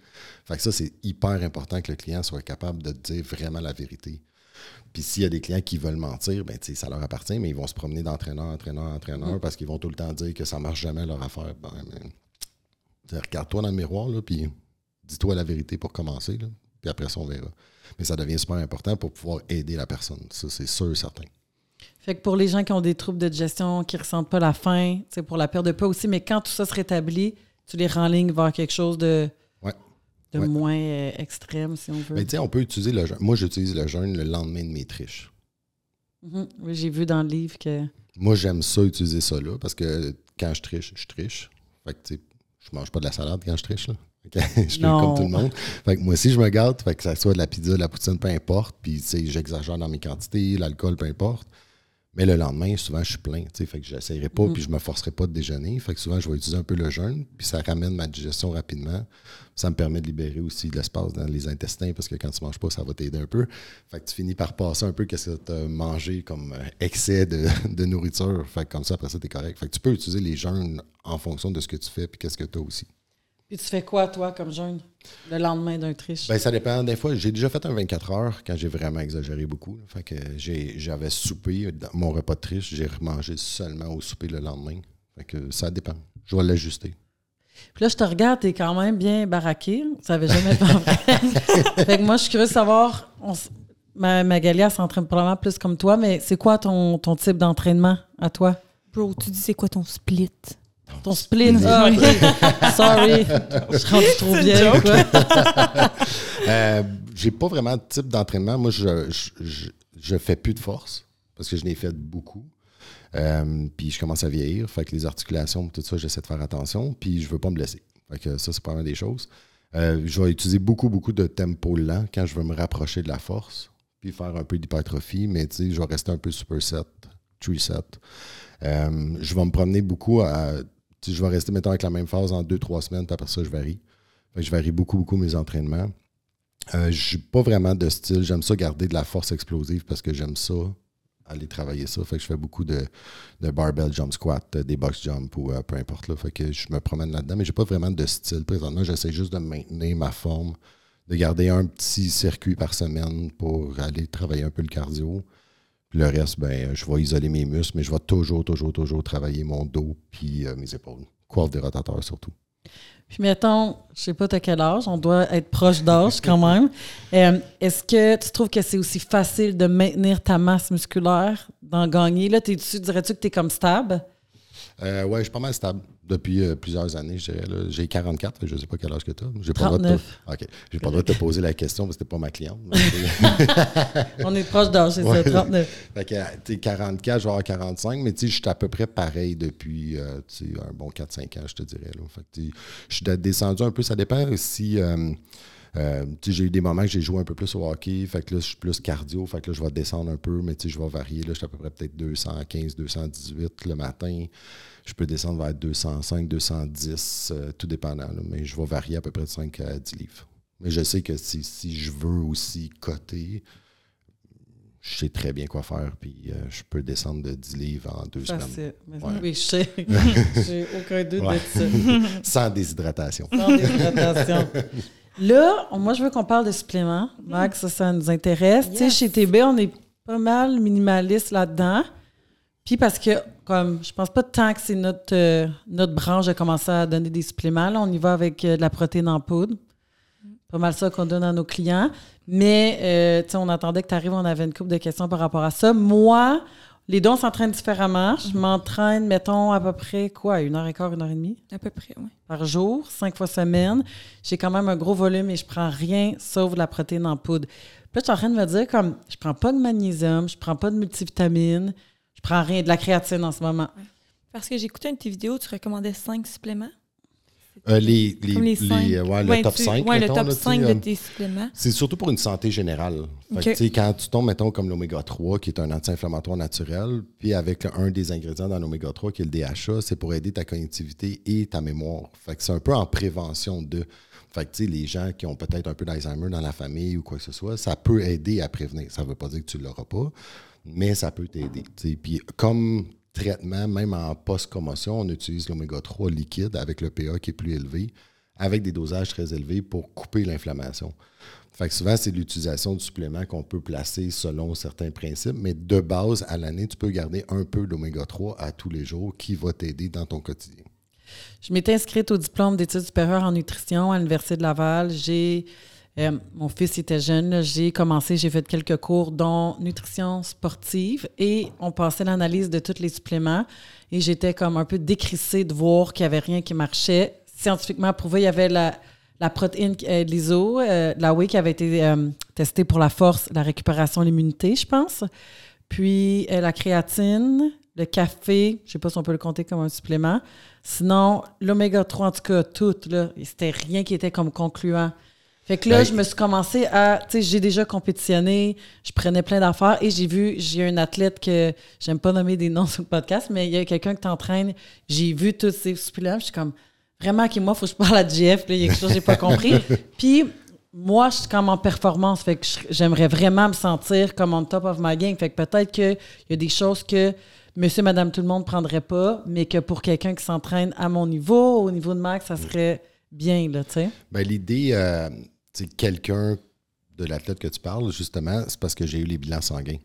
Fait que ça, c'est hyper important que le client soit capable de te dire vraiment la vérité. Puis s'il y a des clients qui veulent mentir, ben ça leur appartient, mais ils vont se promener d'entraîneur, entraîneur, entraîneur parce qu'ils vont tout le temps dire que ça marche jamais leur affaire. Ben, ben, Regarde-toi dans le miroir, là, puis dis-toi la vérité pour commencer. Là, puis après ça, on verra. Mais ça devient super important pour pouvoir aider la personne. Ça, c'est sûr et certain. Fait que pour les gens qui ont des troubles de digestion, qui ressentent pas la faim, c'est pour la perte de poids aussi, mais quand tout ça se rétablit, tu les renlignes vers quelque chose de, Ouais. de Ouais. moins euh, extrême, si on veut. Mais sais, on peut utiliser le jeûne. Moi, j'utilise le jeûne le lendemain de mes triches. Mhm. Oui, j'ai vu dans le livre que. Moi, j'aime ça, utiliser ça là, parce que quand je triche, je triche. Fait que, tu sais, je mange pas de la salade quand je triche, là. Je Non. comme tout le monde. Fait que moi aussi, je me gâte. Fait que ça soit de la pizza, de la poutine, peu importe. Puis, tu sais, j'exagère dans mes quantités, l'alcool, peu importe. Mais le lendemain, souvent, je suis plein. tu sais, Fait que j'essayerai pas, puis je me forcerai pas de déjeuner. Fait que souvent, je vais utiliser un peu le jeûne, puis ça ramène ma digestion rapidement. Ça me permet de libérer aussi de l'espace dans les intestins, parce que quand tu manges pas, ça va t'aider un peu. Fait que tu finis par passer un peu qu'est-ce que tu as mangé comme euh, excès de, de nourriture. Fait que comme ça, après ça, t'es correct. Fait que tu peux utiliser les jeûnes en fonction de ce que tu fais, puis qu'est-ce que tu as aussi. Puis tu fais quoi, toi, comme jeûne, le lendemain d'un triche? Ben, ça dépend. Des fois, j'ai déjà fait un 24 heures quand j'ai vraiment exagéré beaucoup. Fait que j'ai- j'avais soupé dans mon repas de triche, j'ai remangé seulement au souper le lendemain. Fait que ça dépend. Je vais l'ajuster. Puis là, je te regarde, t'es quand même bien baraqué. Ça avait jamais été en vrai. fait que moi, je suis curieuse de savoir. on ma, Magali, elle s'entraîne probablement plus comme toi, mais c'est quoi ton, ton type d'entraînement à toi? Bro, tu dis c'est quoi ton split? Ton split? Ah. Sorry. Je suis rendue trop quoi. Euh, j'ai pas vraiment de type d'entraînement. Moi, je, je, je, je fais plus de force parce que je n'ai fait beaucoup. Euh, puis je commence à vieillir. Fait que les articulations, tout ça, j'essaie de faire attention. Puis je veux pas me blesser. Fait que ça, c'est pas mal des choses. Euh, je vais utiliser beaucoup, beaucoup de tempo lent quand je veux me rapprocher de la force. Puis faire un peu d'hypertrophie. Mais tu sais, je vais rester un peu superset, tree set. Euh, je vais me promener beaucoup à. Sais, Je vais rester, mettons, avec la même phase en deux, trois semaines, puis après ça, je varie. Je varie beaucoup, beaucoup mes entraînements. Euh, je n'ai pas vraiment de style. J'aime ça garder de la force explosive parce que j'aime ça, aller travailler ça. Fait que je fais beaucoup de, de barbell jump squat, euh, des box jump ou euh, peu importe. Là. Fait que je me promène là-dedans, mais j'ai pas vraiment de style présentement. J'essaie juste de maintenir ma forme, de garder un petit circuit par semaine pour aller travailler un peu le cardio. Le reste, ben, je vais isoler mes muscles, mais je vais toujours, toujours, toujours travailler mon dos puis euh, mes épaules. Coiffe des rotateurs surtout. Puis mettons, je sais pas t'as quel âge, on doit être proche d'âge quand même. Euh, Est-ce que tu trouves que c'est aussi facile de maintenir ta masse musculaire, d'en gagner? Là, t'es-tu, dirais-tu que tu es comme stable? Euh, ouais, je suis pas mal stable depuis euh, plusieurs années, je dirais. là. J'ai 44, fait que je sais pas quel âge que tu as. J'ai pas le droit de 39. te... OK. J'ai pas le droit de te poser la question parce que t'es pas ma cliente. On est proche d'âge, c'est Ouais. ça, 39. fait que, tu sais, 44, je vais avoir 45, mais tu sais, je suis à peu près pareil depuis euh, tu un bon 4-5 ans, je te dirais. Là. Fait que, tu sais, je suis descendu un peu. Ça dépend si. Euh, j'ai eu des moments que j'ai joué un peu plus au hockey, fait que là, je suis plus cardio, fait que là, je vais descendre un peu, mais je vais varier. Là, je suis à peu près peut-être 215, 218 le matin. Je peux descendre vers 205, 210, euh, tout dépendant. là, mais je vais varier à peu près de 5 à 10 livres. Mais je sais que si, si je veux aussi coter, je sais très bien quoi faire, puis euh, je peux descendre de 10 livres en deux semaines. Facile. Mais Ouais. Oui, je sais. J'ai aucun doute Ouais. de ça. Sans déshydratation. Sans déshydratation. Là, moi, je veux qu'on parle de suppléments. Max, ça, ça nous intéresse. Tu sais, chez TB, on est pas mal minimaliste là-dedans. Puis parce que, comme, je pense pas tant que c'est notre, euh, notre branche de commencer à donner des suppléments. Là, on y va avec euh, de la protéine en poudre. Pas mal ça qu'on donne à nos clients. Mais, euh, tu sais, on attendait que tu arrives, on avait une couple de questions par rapport à ça. Moi, Les deux, on s'entraîne différemment. Je m'entraîne, mettons, à peu près, quoi, une heure et quart, une heure et demie? À peu près, oui. par jour, cinq fois semaine. J'ai quand même un gros volume et je prends rien sauf de la protéine en poudre. Puis là, je suis en train de me dire, comme, je prends pas de magnésium, je prends pas de multivitamines, je prends rien, de la créatine en ce moment. Parce que j'ai écouté une de tes vidéos, tu recommandais cinq suppléments? Euh, les, les, les les, cinq. ouais, le top tu- 5. Ouais, le mettons, top là, tu sais, 5 de euh, tes suppléments. C'est surtout pour une santé générale. Fait que, quand tu tombes, mettons, comme l'oméga 3, qui est un anti-inflammatoire naturel, puis avec le- un des ingrédients dans l'oméga 3, qui est le DHA, c'est pour aider ta cognitivité et ta mémoire. Fait que c'est un peu en prévention de. Fait que, tu sais, les gens qui ont peut-être un peu d'Alzheimer dans la famille ou quoi que ce soit, ça peut aider à prévenir. Ça ne veut pas dire que tu ne l'auras pas, mais ça peut t'aider. Puis comme traitement, même en post-commotion, on utilise l'oméga 3 liquide avec le pH qui est plus élevé, avec des dosages très élevés pour couper l'inflammation. Fait que souvent, c'est l'utilisation du supplément qu'on peut placer selon certains principes, mais de base, à l'année, tu peux garder un peu d'oméga 3 à tous les jours qui va t'aider dans ton quotidien. Je m'étais inscrite au diplôme d'études supérieures en nutrition à l'Université de Laval. J'ai euh, mon fils était jeune, j'ai commencé, j'ai fait quelques cours dont nutrition sportive et on passait l'analyse de tous les suppléments et j'étais comme un peu décrissée de voir qu'il n'y avait rien qui marchait. Scientifiquement prouvé, il y avait la, la protéine euh, l'ISO, euh, la whey qui avait été euh, testée pour la force, la récupération, l'immunité, je pense. Puis la créatine, le café, je sais pas si on peut le compter comme un supplément. Sinon, l'oméga 3, en tout cas, tout, là, c'était rien qui était comme concluant. Fait que là, Ben, je me suis commencé à. Tu sais, j'ai déjà compétitionné, je prenais plein d'affaires et j'ai vu, j'ai un athlète que j'aime pas nommer des noms sur le podcast, mais il y a quelqu'un qui t'entraîne. J'ai vu tous ces suppléments, je suis comme, vraiment, OK, moi, il faut que je parle à JF, il y a quelque chose que j'ai pas compris. Puis, moi, je suis comme en performance, fait que j'aimerais vraiment me sentir comme on top of my game. Fait que peut-être qu'il y a des choses que monsieur, madame, tout le monde ne prendrait pas, mais que pour quelqu'un qui s'entraîne à mon niveau, au niveau de Max, ça serait bien, là, tu sais. Ben, L'idée, euh, quelqu'un de l'athlète que tu parles, justement, c'est parce que j'ai eu les bilans sanguins.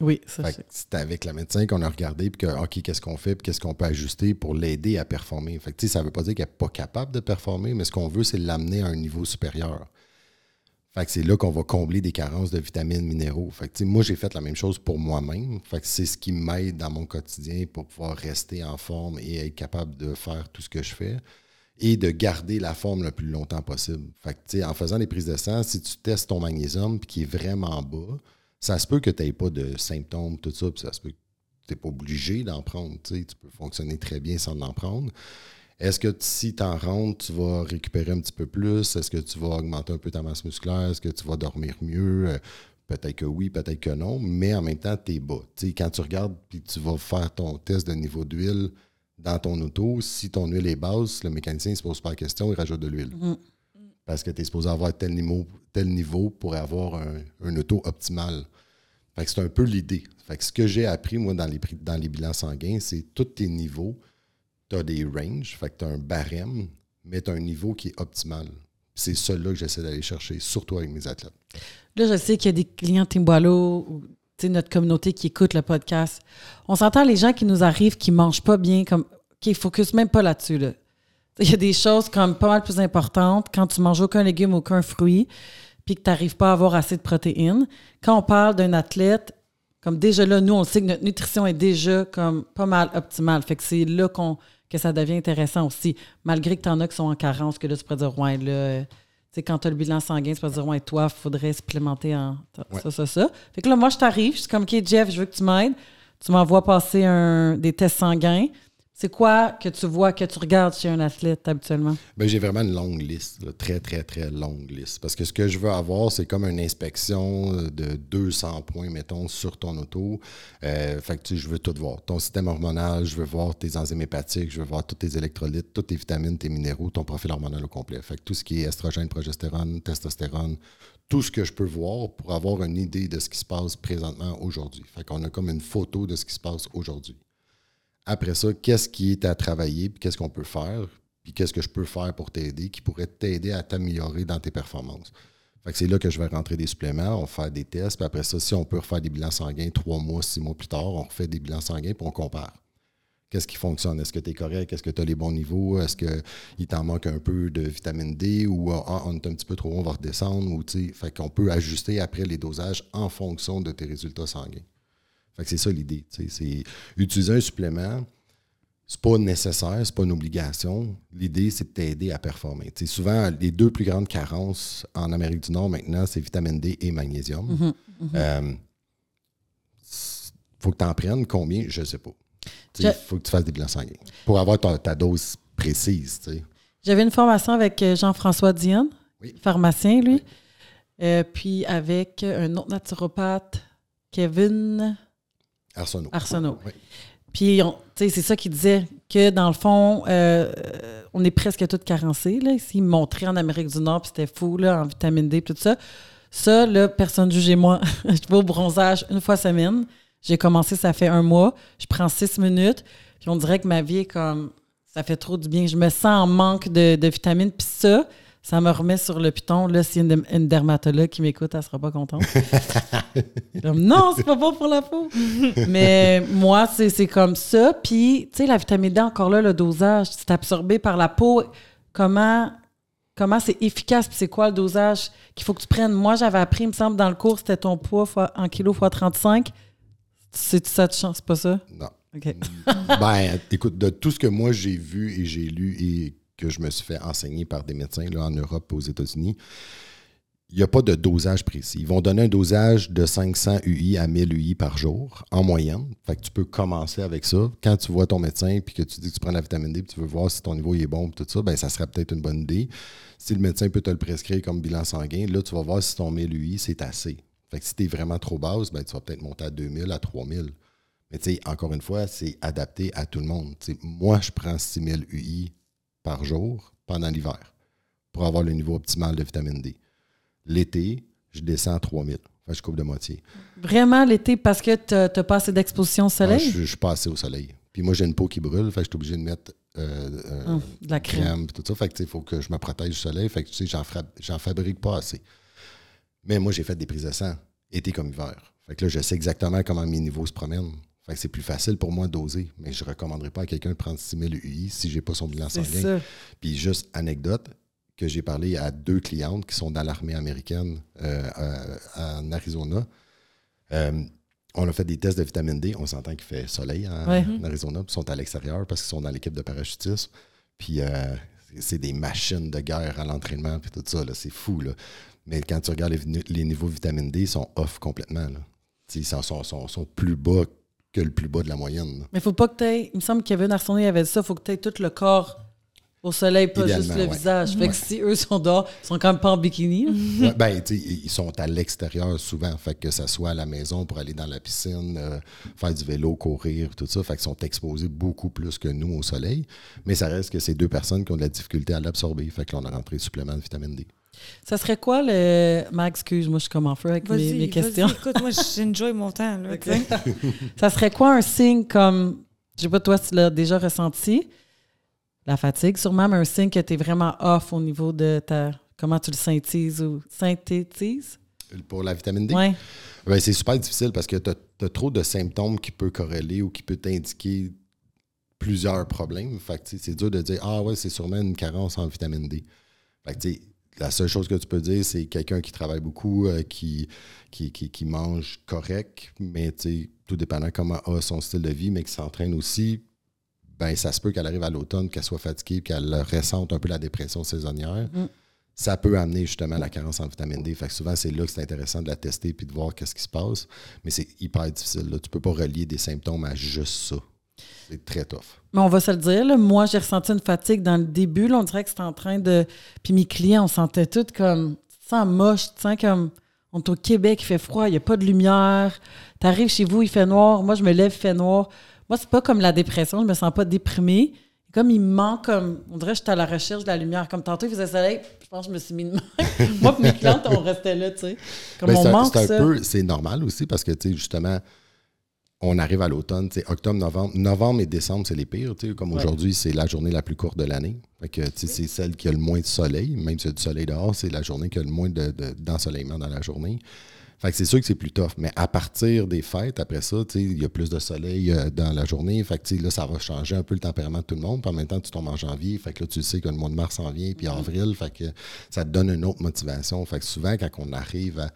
Oui, ça, C'était avec la médecin qu'on a regardé, puis que, OK, qu'est-ce qu'on fait, puis qu'est-ce qu'on peut ajuster pour l'aider à performer. Fait que, ça ne veut pas dire qu'elle n'est pas capable de performer, mais ce qu'on veut, c'est l'amener à un niveau supérieur. Fait que c'est là qu'on va combler des carences de vitamines, minéraux. Fait que, moi, j'ai fait la même chose pour moi-même. Fait que c'est ce qui m'aide dans mon quotidien pour pouvoir rester en forme et être capable de faire tout ce que je fais et de garder la forme le plus longtemps possible. Fait en faisant des prises de sang, si tu testes ton magnésium qui est vraiment bas, ça se peut que tu n'aies pas de symptômes, tout ça, puis ça se peut que tu n'es pas obligé d'en prendre. Tu peux fonctionner très bien sans en prendre. Est-ce que si tu en rentres, tu vas récupérer un petit peu plus? Est-ce que tu vas augmenter un peu ta masse musculaire? Est-ce que tu vas dormir mieux? Euh, Peut-être que oui, peut-être que non, mais en même temps, tu es bas. Quand tu regardes puis tu vas faire ton test de niveau d'huile dans ton auto, si ton huile est basse, le mécanicien ne se pose pas la question, il rajoute de l'huile. Mm. Parce que tu es supposé avoir tel niveau, tel niveau pour avoir un, un auto optimal. Fait que c'est un peu l'idée. Fait que ce que j'ai appris, moi, dans les, dans les bilans sanguins, c'est tous tes niveaux, tu as des ranges, fait que tu as un barème, mais tu as un niveau qui est optimal. C'est celui-là que j'essaie d'aller chercher, surtout avec mes athlètes. Là, je sais qu'il y a des clients sais, notre communauté qui écoute le podcast. On s'entend les gens qui nous arrivent qui mangent pas bien, comme qui focus même pas là-dessus. Là. Il y a des choses comme pas mal plus importantes quand tu manges aucun légume, aucun fruit, puis que tu n'arrives pas à avoir assez de protéines. Quand on parle d'un athlète, comme déjà là, nous, on sait que notre nutrition est déjà comme pas mal optimale. Fait que c'est là que ça devient intéressant aussi. Malgré que tu en as qui sont en carence, que là, tu pourrais dire, ouais, là, sais, quand tu as le bilan sanguin, tu peux dire, ouais, toi, il faudrait supplémenter en Ouais. ça, ça, ça. Fait que là, moi, je t'arrive, je suis comme, OK, Jeff, je veux que tu m'aides. Tu m'envoies passer un, des tests sanguins. C'est quoi que tu vois, que tu regardes chez un athlète habituellement? Ben, j'ai vraiment une longue liste, très, très, très longue liste. Parce que ce que je veux avoir, c'est comme une inspection de 200 points, mettons, sur ton auto. Euh, fait que tu je veux tout voir. Ton système hormonal, je veux voir tes enzymes hépatiques, je veux voir tous tes électrolytes, toutes tes vitamines, tes minéraux, ton profil hormonal au complet. Fait que tout ce qui est estrogène, progestérone, testostérone, tout ce que je peux voir pour avoir une idée de ce qui se passe présentement aujourd'hui. Fait qu'on a comme une photo de ce qui se passe aujourd'hui. Après ça, qu'est-ce qui est à travailler, puis qu'est-ce qu'on peut faire, puis qu'est-ce que je peux faire pour t'aider, qui pourrait t'aider à t'améliorer dans tes performances. Fait que c'est là que je vais rentrer des suppléments, on va faire des tests, puis après ça, si on peut refaire des bilans sanguins trois mois, six mois plus tard, on refait des bilans sanguins, puis on compare. Qu'est-ce qui fonctionne? Est-ce que tu es correct? Est-ce que tu as les bons niveaux? Est-ce qu'il t'en manque un peu de vitamine D ou ah, on est un petit peu trop haut, on va redescendre? Ou, fait qu'on peut ajuster après les dosages en fonction de tes résultats sanguins. Fait que c'est ça l'idée. C'est utiliser un supplément, c'est pas nécessaire, c'est pas une obligation. L'idée, c'est de t'aider à performer. Souvent, les deux plus grandes carences en Amérique du Nord maintenant, c'est vitamine D et magnésium. Euh, faut que tu en prennes combien, je sais pas. Il faut que tu fasses des bilans sanguins pour avoir ta, ta dose précise. J'avais une formation avec euh, Jean-François Dionne, Oui. pharmacien, lui. Euh, puis avec un autre naturopathe, Kevin Arsenault. Arsenault. Oui. Puis, on- tu sais, c'est ça qu'il disait, que dans le fond, euh, on est presque tous carencés. Là. Ici, montrait en Amérique du Nord, puis c'était fou, là, en vitamine D, tout ça. Ça, là, personne jugez-moi. je vais au bronzage une fois semaine. J'ai commencé, ça fait un mois. Je prends six minutes, puis on dirait que ma vie est comme... Ça fait trop du bien. Je me sens en manque de, de vitamines. Puis ça, ça me remet sur le piton. Là, s'il y a une, une dermatologue qui m'écoute, elle sera pas contente. Comme, non, c'est pas bon pour la peau. Mais moi, c'est comme ça. Puis, tu sais, la vitamine D, encore là, le dosage, c'est absorbé par la peau. Comment comment c'est efficace, puis c'est quoi le dosage qu'il faut que tu prennes? Moi, j'avais appris, il me semble, dans le cours, c'était ton poids fois, en kilos fois 35. C'est ça de chance, pas ça? Non. OK. ben, écoute, de tout ce que moi j'ai vu et j'ai lu et que je me suis fait enseigner par des médecins là, en Europe et aux États-Unis, il n'y a pas de dosage précis. Ils vont donner un dosage de 500 UI à 1000 UI par jour, en moyenne. Fait tu peux commencer avec ça. Quand tu vois ton médecin puis que tu dis que tu prends la vitamine D puis tu veux voir si ton niveau est bon tout ça, ben ça serait peut-être une bonne idée. Si le médecin peut te le prescrire comme bilan sanguin, là, tu vas voir si ton 1000 UI, c'est assez. Fait que si tu es vraiment trop basse, ben, tu vas peut-être monter à 2000, à 3000. Mais tu sais, encore une fois, c'est adapté à tout le monde. Moi, je prends 6000 UI par jour pendant l'hiver pour avoir le niveau optimal de vitamine D. L'été, je descends à 3000. Fait que je coupe de moitié. Vraiment l'été, parce que tu n'as pas assez d'exposition au Ah, soleil? je, je suis pas assez au soleil. Puis moi, j'ai une peau qui brûle, fait que je suis obligé de mettre euh, euh, Hum, de la crème. crème et tout ça. Fait que il faut que je me protège du soleil. Fait que tu sais, j'en, j'en fabrique pas assez. Mais moi, j'ai fait des prises de sang, été comme hiver. Fait que là, je sais exactement comment mes niveaux se promènent. Fait que c'est plus facile pour moi doser. Mais je ne recommanderais pas à quelqu'un de prendre 6000 UI si j'ai pas son bilan sanguin. ça. Puis juste anecdote, que j'ai parlé à deux clientes qui sont dans l'armée américaine euh, en Arizona. Euh, on a fait des tests de vitamine D. On s'entend qu'il fait soleil en, Ouais. en Arizona. Puis ils sont à l'extérieur parce qu'ils sont dans l'équipe de parachutisme. Puis euh, c'est- des machines de guerre à l'entraînement. Puis tout ça, là, c'est fou. Là. Mais quand tu regardes les, niveaux de vitamine D, ils sont off complètement. Là. Ils sont, sont- sont- sont plus bas que le plus bas de la moyenne. là. Mais faut pas que tu Il me semble que Kevin Arsenault avait dit ça, faut que tu aies tout le corps au soleil, pas juste le ouais. visage. Fait que si eux sont dehors, ils sont quand même pas en bikini. Ouais, ben, ils sont à l'extérieur souvent. Fait que ça soit à la maison pour aller dans la piscine, euh, faire du vélo, courir, tout ça. Fait qu'ils sont exposés beaucoup plus que nous au soleil. Mais ça reste que c'est deux personnes qui ont de la difficulté à l'absorber. Fait que là, on a rentré supplément de vitamine D. Ça serait quoi le. Ma excuse, moi je suis comme en feu avec mes, mes questions. Écoute, moi, j'enjoy mon temps. Là. Ça serait quoi un signe comme. Je sais pas, toi, tu l'as déjà ressenti? La fatigue, sûrement, mais un signe que tu es vraiment off au niveau de ta. Comment tu le synthétises ou synthétises? Pour la vitamine D, Ouais. ben, c'est super difficile parce que tu as, trop de symptômes qui peuvent corréler ou qui peuvent t'indiquer plusieurs problèmes. Fait c'est dur de dire Ah ouais, c'est sûrement une carence en vitamine D. Fait que, tu sais, la seule chose que tu peux dire, c'est quelqu'un qui travaille beaucoup, euh, qui, qui, qui, qui mange correct, mais tout dépendant comment a son style de vie, mais qui s'entraîne aussi, ben ça se peut qu'elle arrive à l'automne, qu'elle soit fatiguée, qu'elle ressente un peu la dépression saisonnière. Mm. Ça peut amener justement la carence en vitamine D. Fait que souvent, c'est là que c'est intéressant de la tester puis de voir qu'est-ce qui se passe. Mais c'est hyper difficile. Là. Tu peux pas relier des symptômes à juste ça. C'est très tough. Mais on va se le dire, là, moi, j'ai ressenti une fatigue dans le début. Là, on dirait que c'était en train de. Puis mes clients, on sentait tout comme. Tu te sens moche, tu te sens comme. On est au Québec, il fait froid, il n'y a pas de lumière. Tu arrives chez vous, il fait noir. Moi, je me lève, il fait noir. Moi, c'est pas comme la dépression, je me sens pas déprimée. Comme il me manque, comme. On dirait que j'étais à la recherche de la lumière. Comme tantôt, il faisait soleil, je pense que je me suis mis de. Moi, mes clientes, on restait là, tu sais. Comme Ben, on manque un ça. c'est normal aussi parce que, tu sais, justement, on arrive à l'automne, octobre, novembre. Novembre et décembre, c'est les pires, tu sais. Comme Ouais. aujourd'hui, c'est la journée la plus courte de l'année. C'est celle qui a le moins de soleil. Même s'il y a du soleil dehors, c'est la journée qui a le moins de- de- d'ensoleillement dans la journée. Fait que c'est sûr que c'est plus tough. Mais à partir des fêtes, après ça, tu sais, il y a plus de soleil euh, dans la journée. Fait que, tu sais, là, ça va changer un peu le tempérament de tout le monde. Puis en même temps, tu tombes en janvier. Fait que là, tu sais que le mois de mars s'en vient, puis avril. Fait que ça te donne une autre motivation. Fait que souvent, quand on arrive à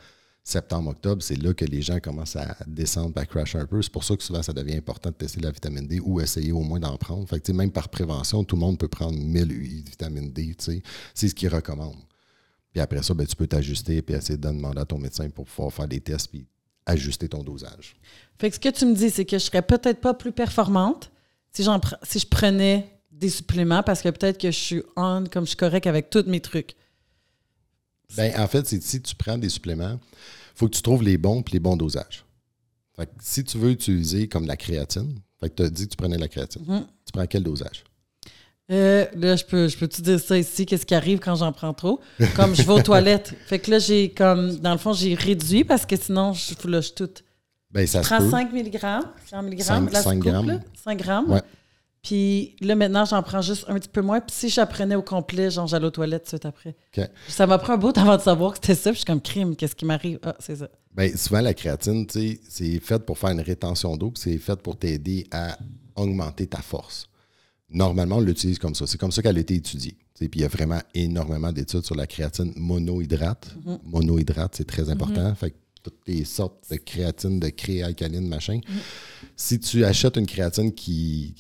septembre, octobre, c'est là que les gens commencent à descendre, à crash un peu. C'est pour ça que souvent, ça devient important de tester la vitamine D ou essayer au moins d'en prendre. Fait que, même par prévention, tout le monde peut prendre 1000 UI de vitamine D. C'est ce qu'ils recommandent. Puis après ça, ben, tu peux t'ajuster et essayer de demander à ton médecin pour pouvoir faire des tests puis ajuster ton dosage. Fait que ce que tu me dis, c'est que je serais peut-être pas plus performante si, si je prenais des suppléments parce que peut-être que je suis on comme je suis correct avec tous mes trucs. Ben, en fait, c'est si tu prends des suppléments, faut que tu trouves les bons et les bons dosages. Fait que si tu veux utiliser comme la créatine, fait que tu as dit que tu prenais la créatine. Mm-hmm. Tu prends quel dosage? Euh, là, je peux, je peux te dire ça ici, qu'est-ce qui arrive quand j'en prends trop? Comme je vais aux toilettes. Fait que là, j'ai comme, dans le fond, j'ai réduit parce que sinon, je flush tout. Ben, ça je prends 5 mg, 100 mg, 5, 5 grammes. 5 grammes. Ouais. Puis là, maintenant, j'en prends juste un petit peu moins. Puis si j'apprenais au complet, genre, j'allais aux toilettes tout de suite après. Ça m'a pris un bout avant de savoir que c'était ça. Puis je suis comme crime, qu'est-ce qui m'arrive? Ah, c'est ça. Bien, souvent, la créatine, tu sais, c'est fait pour faire une rétention d'eau, c'est fait pour t'aider à augmenter ta force. Normalement, on l'utilise comme ça. C'est comme ça qu'elle a été étudiée. Puis il y a vraiment énormément d'études sur la créatine monohydrate. Mm-hmm. Monohydrate, c'est très important. Mm-hmm. Fait toutes les sortes de créatine, de créalcaline, machin. Mm-hmm. Si tu achètes une créatine qui,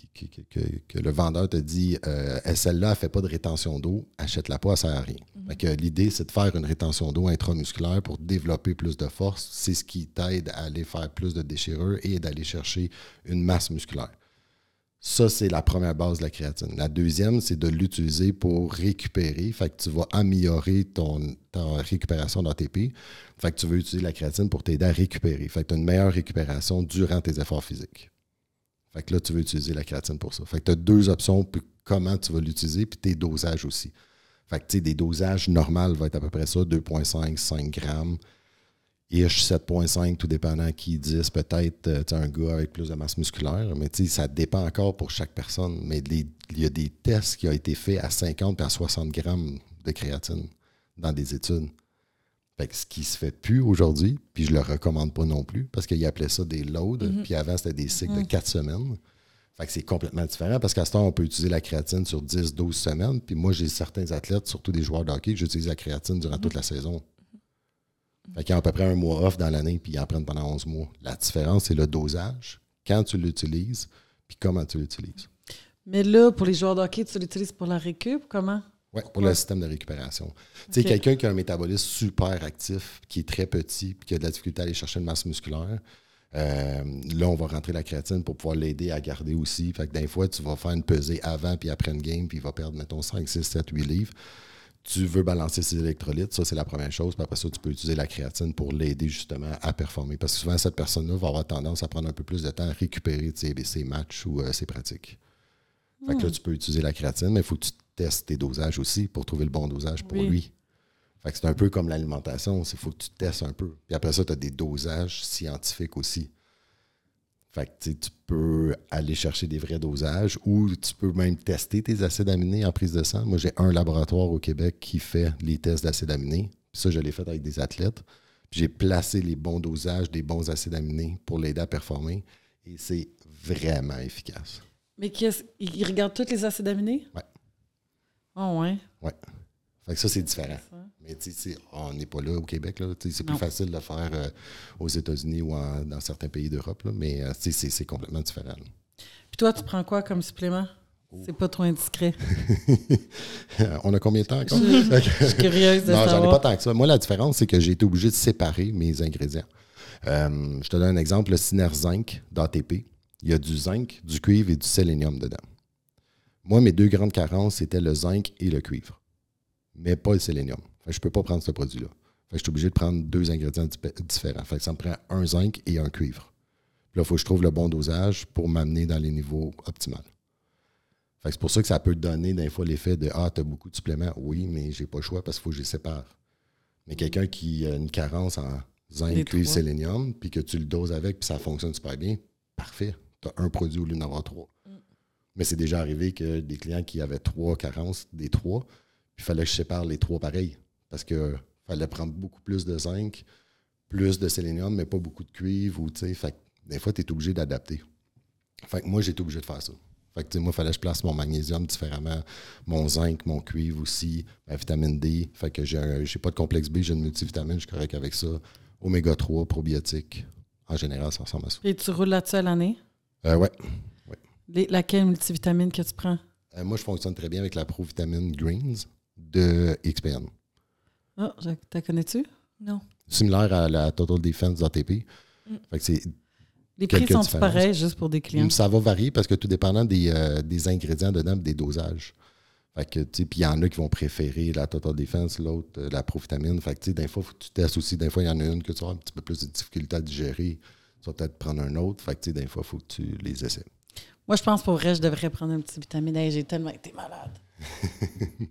que, le vendeur te dit euh, celle-là ne fait pas de rétention d'eau, achète-la pas, ça ne sert à rien. L'idée, c'est de faire une rétention d'eau intramusculaire pour développer plus de force. C'est ce qui t'aide à aller faire plus de déchirure et d'aller chercher une masse musculaire. Ça, c'est la première base de la créatine. La deuxième, c'est de l'utiliser pour récupérer. Fait que tu vas améliorer ton, ta récupération d'ATP. Fait que tu veux utiliser la créatine pour t'aider à récupérer. Fait que tu as une meilleure récupération durant tes efforts physiques. Fait que là, tu veux utiliser la créatine pour ça. Fait que tu as deux options pour comment tu vas l'utiliser, puis tes dosages aussi. Fait que tu sais, des dosages normaux vont être à peu près ça, 2,5, 5 grammes ish 7.5, tout dépendant qui disent peut-être euh, un gars avec plus de masse musculaire, mais ça dépend encore pour chaque personne. Mais il y a des tests qui ont été faits à 50 et à 60 grammes de créatine dans des études. Fait ce qui se fait plus aujourd'hui, puis je le recommande pas non plus, parce qu'ils appelaient ça des loads, mm-hmm. puis avant c'était des cycles de 4 mm-hmm. semaines. Fait que c'est complètement différent parce qu'à ce temps, on peut utiliser la créatine sur 10-12 semaines. Puis moi, j'ai certains athlètes, surtout des joueurs de hockey, j'utilise la créatine durant toute la saison. Fait qu'ils ont à peu près un mois off dans l'année, puis ils en prennent pendant 11 mois. La différence, c'est le dosage, quand tu l'utilises, puis comment tu l'utilises. Mais là, pour les joueurs de hockey, tu l'utilises pour la récup, comment? Oui, pour le système de récupération. Tu sais, quelqu'un qui a un métabolisme super actif, qui est très petit, puis qui a de la difficulté à aller chercher une masse musculaire, euh, là, on va rentrer la créatine pour pouvoir l'aider à garder aussi. Fait que des fois, tu vas faire une pesée avant puis après une game, puis il va perdre, mettons, 5, 6, 7, 8 livres tu veux balancer ses électrolytes, ça c'est la première chose. Puis après ça, tu peux utiliser la créatine pour l'aider justement à performer. Parce que souvent, cette personne-là va avoir tendance à prendre un peu plus de temps à récupérer ses matchs ou euh, ses pratiques. Fait que là, hmm. tu peux utiliser la créatine, mais il faut que tu testes tes dosages aussi pour trouver le bon dosage pour lui. Fait que c'est un peu comme l'alimentation, il faut que tu testes un peu. Puis après ça, tu as des dosages scientifiques aussi. Fait que tu peux aller chercher des vrais dosages ou tu peux même tester tes acides aminés en prise de sang. Moi, j'ai un laboratoire au Québec qui fait les tests d'acides aminés. ça, je l'ai fait avec des athlètes. J'ai placé les bons dosages des bons acides aminés pour l'aider à performer. Et c'est vraiment efficace. Mais qu'est-ce, ils regardent tous les acides aminés? Oui. Oh, ouais? Ouais. Fait que ça, c'est différent. Mais on n'est pas là au Québec. C'est plus facile de le faire euh, aux États-Unis ou dans certains pays d'Europe. Mais euh, c'est complètement différent. Puis toi, tu prends quoi comme supplément? Oh. C'est pas trop indiscret. on a combien de temps encore? Je, suis curieuse de Non, j'en ai pas tant que ça. Moi, la différence, c'est que j'ai été obligé de séparer mes ingrédients. Euh, je te donne un exemple, le Ciner Zinc d'ATP. Il y a du zinc, du cuivre et du sélénium dedans. Moi, mes deux grandes carences, c'était le zinc et le cuivre mais pas le sélénium. Je ne peux pas prendre ce produit-là. je suis obligé de prendre deux ingrédients différents. Fait ça me prend un zinc et un cuivre. Puis là, il faut que je trouve le bon dosage pour m'amener dans les niveaux optimaux. c'est pour ça que ça peut donner des fois l'effet de Ah, tu as beaucoup de suppléments. Oui, mais j'ai pas le choix parce qu'il faut que je les sépare. Mais quelqu'un qui a une carence en zinc, cuivre, sélénium, puis que tu le doses avec, puis ça fonctionne super bien, parfait. Tu as un produit au lieu d'en avoir trois. Mm. Mais c'est déjà arrivé que des clients qui avaient trois carences, des trois, il fallait que je sépare les trois pareils. Parce qu'il fallait prendre beaucoup plus de zinc, plus de sélénium, mais pas beaucoup de cuivre. Ou, fait des fois, tu es obligé d'adapter. Fait que moi, j'étais obligé de faire ça. Fait que, moi, il fallait que je place mon magnésium différemment, mon zinc, mon cuivre aussi, ma vitamine D. Fait que j'ai pas de complexe B, j'ai une multivitamine, je suis correct avec ça. Oméga 3, probiotiques. En général, ça ressemble à ça. Et tu roules là-dessus à l'année? Euh, ouais. Les- laquelle multivitamine que tu prends? Euh, moi, je fonctionne très bien avec la provitamine Greens de XPN. Ah, je- t'as connais-tu? Non. Similaire à la Total Defense d'ATP. Mm. Fait que c'est Les prix sont pareils juste pour des clients. Ça va varier parce que tout dépendant des, euh, des ingrédients dedans et des dosages. Fait que, tu sais, puis il y en a qui vont préférer la Total Defense, l'autre, euh, la provitamine. Fait que, tu sais, des fois, faut que tu testes aussi. Des fois, il y en a une que tu avoir un petit peu plus de difficulté à digérer. Tu vas peut-être prendre un autre. Fait que, tu sais, des fois, il faut que tu les essaies. Moi, je pense pour vrai, je devrais prendre un petit vitamine A. J'ai tellement été malade.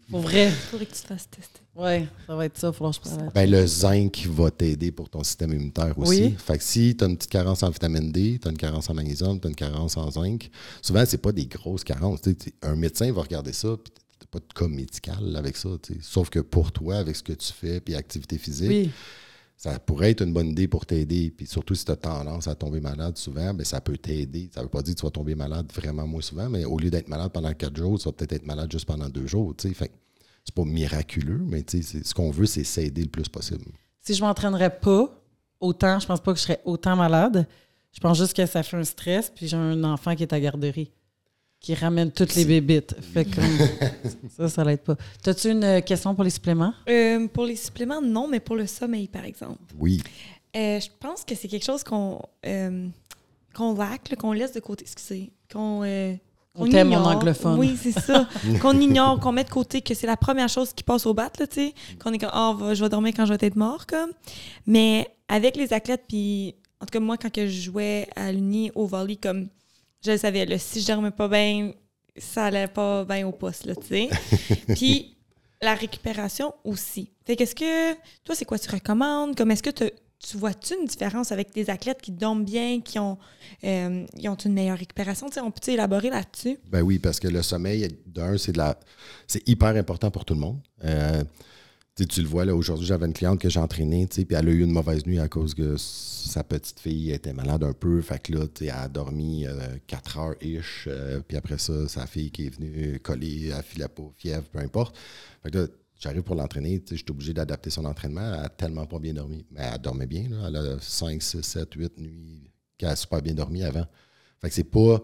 Pour vrai. Faudrait que tu te fasses tester. Ouais, ça va être ça. Il faudra que je prenne. Ben, le zinc va t'aider pour ton système immunitaire aussi. Oui. Fait que si tu as une petite carence en vitamine D, tu as une carence en magnésium, tu as une carence en zinc, souvent, c'est pas des grosses carences. Tu tu- un médecin va regarder ça, puis t'as pas de cas médical avec ça. tu. Sauf que pour toi, avec ce que tu fais, puis activité physique, Oui. Ça pourrait être une bonne idée pour t'aider. Puis surtout si tu as tendance à tomber malade souvent, ben ça peut t'aider. Ça veut pas dire que tu vas tomber malade vraiment moins souvent, mais au lieu d'être malade pendant quatre jours, tu vas peut-être être malade juste pendant deux jours. tu sais. Fait c'est pas miraculeux, mais ce qu'on veut, c'est s'aider le plus possible. Si je m'entraînerais pas autant, je pense pas que je serais autant malade. Je pense juste que ça fait un stress. Puis j'ai un enfant qui est à garderie, qui ramène toutes les bébites. Fait que ça, ça l'aide pas. T'as-tu une euh, question pour les suppléments? Euh, pour les suppléments, non, mais pour le sommeil, par exemple. Oui. Euh, je pense que c'est quelque chose qu'on euh, qu'on laque, qu'on laisse de côté. Excusez. Qu'on euh, On qu'on t'aime, mon ignore. anglophone. Oui, c'est ça. qu'on ignore, qu'on met de côté, que c'est la première chose qui passe au bat, là, tu sais. Qu'on est comme, ah, va- je vais dormir quand je vais être mort, comme. Mais avec les athlètes, puis en tout cas, moi, quand que je jouais à l'Uni au volley, comme, je le savais, là, si je dormais pas bien, ça allait pas bien au poste, là, tu sais. puis la récupération aussi. Fait qu'est-ce que, toi, c'est quoi tu recommandes? Comme, est-ce que te- tu vois-tu une différence avec des athlètes qui dorment bien, qui ont, euh, ils ont une meilleure récupération? Tu sais, on peut élaborer là-dessus? Ben oui, parce que le sommeil, d'un, c'est de la. C'est hyper important pour tout le monde. Euh, tu sais, tu le vois, là, aujourd'hui, j'avais une cliente que j'ai entraînée, tu sais, puis elle a eu une mauvaise nuit à cause que sa petite fille était malade un peu. Fait que là, elle a dormi 4 heures-ish. euh, puis après ça, sa fille qui est venue coller, elle filait pas, fièvre, peu importe. Fait que là, j'arrive pour l'entraîner, sais, j'étais obligé d'adapter son entraînement. Elle a tellement pas bien dormi. Mais elle dormait bien, là. Elle a 5, 6, 7, 8 nuits qu'elle a super bien dormi avant. Fait que c'est pas.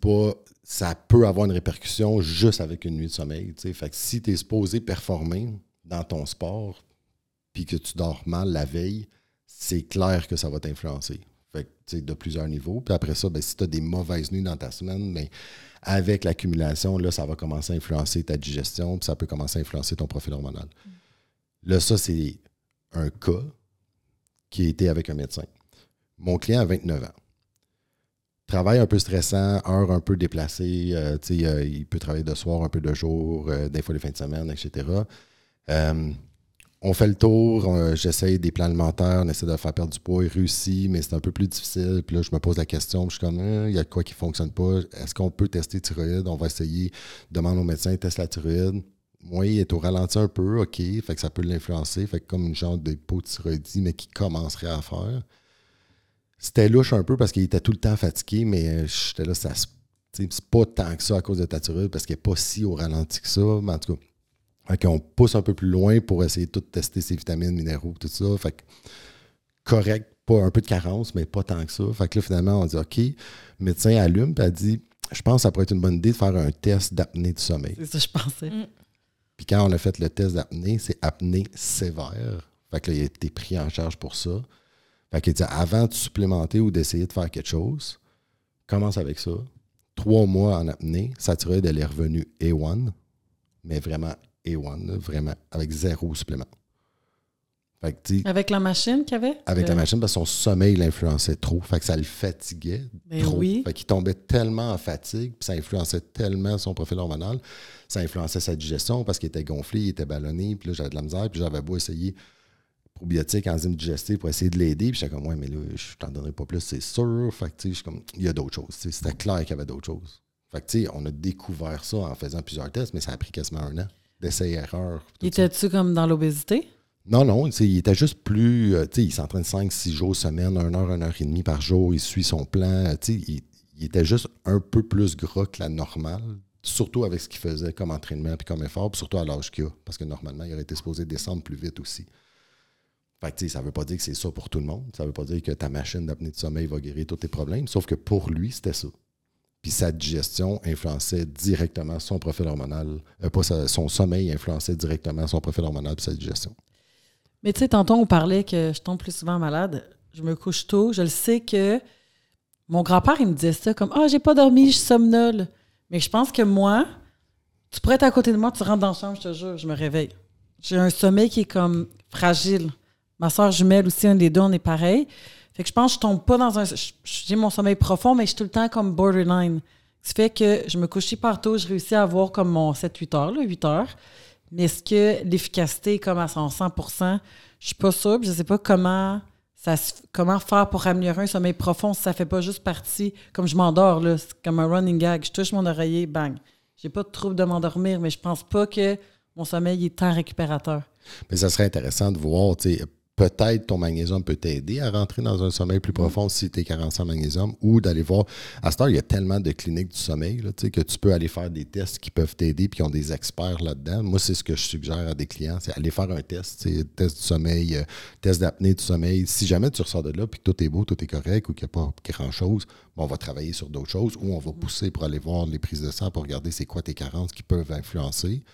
Pas. Ça peut avoir une répercussion juste avec une nuit de sommeil. Fait que si tu es supposé performer dans ton sport puis que tu dors mal la veille, c'est clair que ça va t'influencer. Fait de plusieurs niveaux. Puis après ça, ben, si tu as des mauvaises nuits dans ta semaine, ben, avec l'accumulation, là, ça va commencer à influencer ta digestion, puis ça peut commencer à influencer ton profil hormonal. Là, ça, c'est un cas qui a été avec un médecin. Mon client a 29 ans. Travail un peu stressant, heure un peu déplacée. euh, euh, il peut travailler de soir, un peu de jour, euh, des fois les fins de semaine, etc. On fait le tour, j'essaye des plans alimentaires, on essaie de faire perdre du poids, il réussit, mais c'est un peu plus difficile. Puis là, je me pose la question, je suis comme, il y a quoi qui ne fonctionne pas? Est-ce qu'on peut tester thyroïde? On va essayer, demande au médecin, teste la thyroïde. Oui, il est au ralenti un peu, OK, fait que ça peut l'influencer, fait que comme une genre d'hypothyroïdie, mais qui commencerait à faire. C'était louche un peu parce qu'il était tout le temps fatigué, mais euh, j'étais là, ça c'est pas tant que ça à cause de ta thyroïde parce qu'elle n'est pas si au ralenti que ça, mais en tout cas, fait qu'on pousse un peu plus loin pour essayer de tout tester ses vitamines, minéraux, tout ça. Fait que correct, pas un peu de carence, mais pas tant que ça. Fait que là, finalement, on dit OK, le médecin allume, puis elle dit Je pense que ça pourrait être une bonne idée de faire un test d'apnée du sommeil. C'est ça, je pensais. Puis quand on a fait le test d'apnée, c'est apnée sévère. Fait que là, il a été pris en charge pour ça. Fait qu'il dit avant de supplémenter ou d'essayer de faire quelque chose, commence avec ça. Trois mois en apnée, thyroïde, elle est revenue A1, mais vraiment A1, là, vraiment, avec zéro supplément. Fait que, Avec la machine qu'il y avait? avec Euh, la machine, parce que son sommeil l'influençait trop. Fait que ça le fatiguait Ben trop. oui. Fait qu'il tombait tellement en fatigue, puis ça influençait tellement son profil hormonal. Ça influençait sa digestion parce qu'il était gonflé, il était ballonné, puis là, j'avais de la misère, puis j'avais beau essayer probiotiques, enzymes digestifs pour essayer de l'aider, puis j'étais comme, ouais, mais là, je t'en donnerai pas plus, c'est sûr. Fait que, je comme, il y a d'autres choses. C'était clair qu'il y avait d'autres choses. Fait que, tu sais, on a découvert ça en faisant plusieurs tests, mais ça a pris quasiment un an ça. Étais-tu comme dans l'obésité? Non, non, il était juste plus. euh, tu sais, il s'entraîne 5-6 jours semaine, 1 heure, 1 heure et demie par jour, il suit son plan. tu sais, il, il était juste un peu plus gras que la normale, surtout avec ce qu'il faisait comme entraînement puis comme effort, puis surtout à l'âge qu'il a, parce que normalement, il aurait été supposé descendre plus vite aussi. Fait que, ça veut pas dire que c'est ça pour tout le monde. Ça veut pas dire que ta machine d'apnée de sommeil va guérir tous tes problèmes. Sauf que pour lui, c'était ça. Puis sa digestion influençait directement son profil hormonal. euh, pas son sommeil influençait directement son profil hormonal et sa digestion. Mais tu sais, tantôt, on parlait que je tombe plus souvent malade. Je me couche tôt. Je le sais que mon grand-père, il me disait ça comme Ah, j'ai pas dormi, je somnole. Mais je pense que moi, tu pourrais être à côté de moi, tu rentres dans la chambre, je te jure, je me réveille. J'ai un sommeil qui est comme fragile. Ma soeur jumelle aussi, un des deux, on est pareil. Fait que je pense que je tombe pas dans un. J'ai mon sommeil profond, mais je suis tout le temps comme borderline. Ce qui fait que je me couche hyper tôt, je réussis à avoir comme mon 7-8 heures, là, 8 heures. Mais est-ce que l'efficacité est comme à son 100 Je suis pas sûre. Je sais pas comment, ça comment faire pour améliorer un sommeil profond si ça fait pas juste partie. Comme je m'endors, là, c'est comme un running gag. Je touche mon oreiller, bang. J'ai pas de trouble de m'endormir, mais je pense pas que mon sommeil est tant récupérateur. Mais ça serait intéressant de voir, tu sais, peut-être ton magnésium peut t'aider à rentrer dans un sommeil plus profond si tu es carencé en magnésium ou d'aller voir. À cette heure, il y a tellement de cliniques du sommeil là, que tu peux aller faire des tests qui peuvent t'aider puis qui ont des experts là-dedans. Moi, c'est ce que je suggère à des clients, c'est aller faire un test, test du sommeil, euh, test d'apnée du sommeil. Si jamais tu ressors de là puis que tout est beau, tout est correct ou qu'il n'y a pas grand-chose, bon, on va travailler sur d'autres choses ou on va pousser pour aller voir les prises de sang pour regarder c'est quoi tes carences qui peuvent influencer.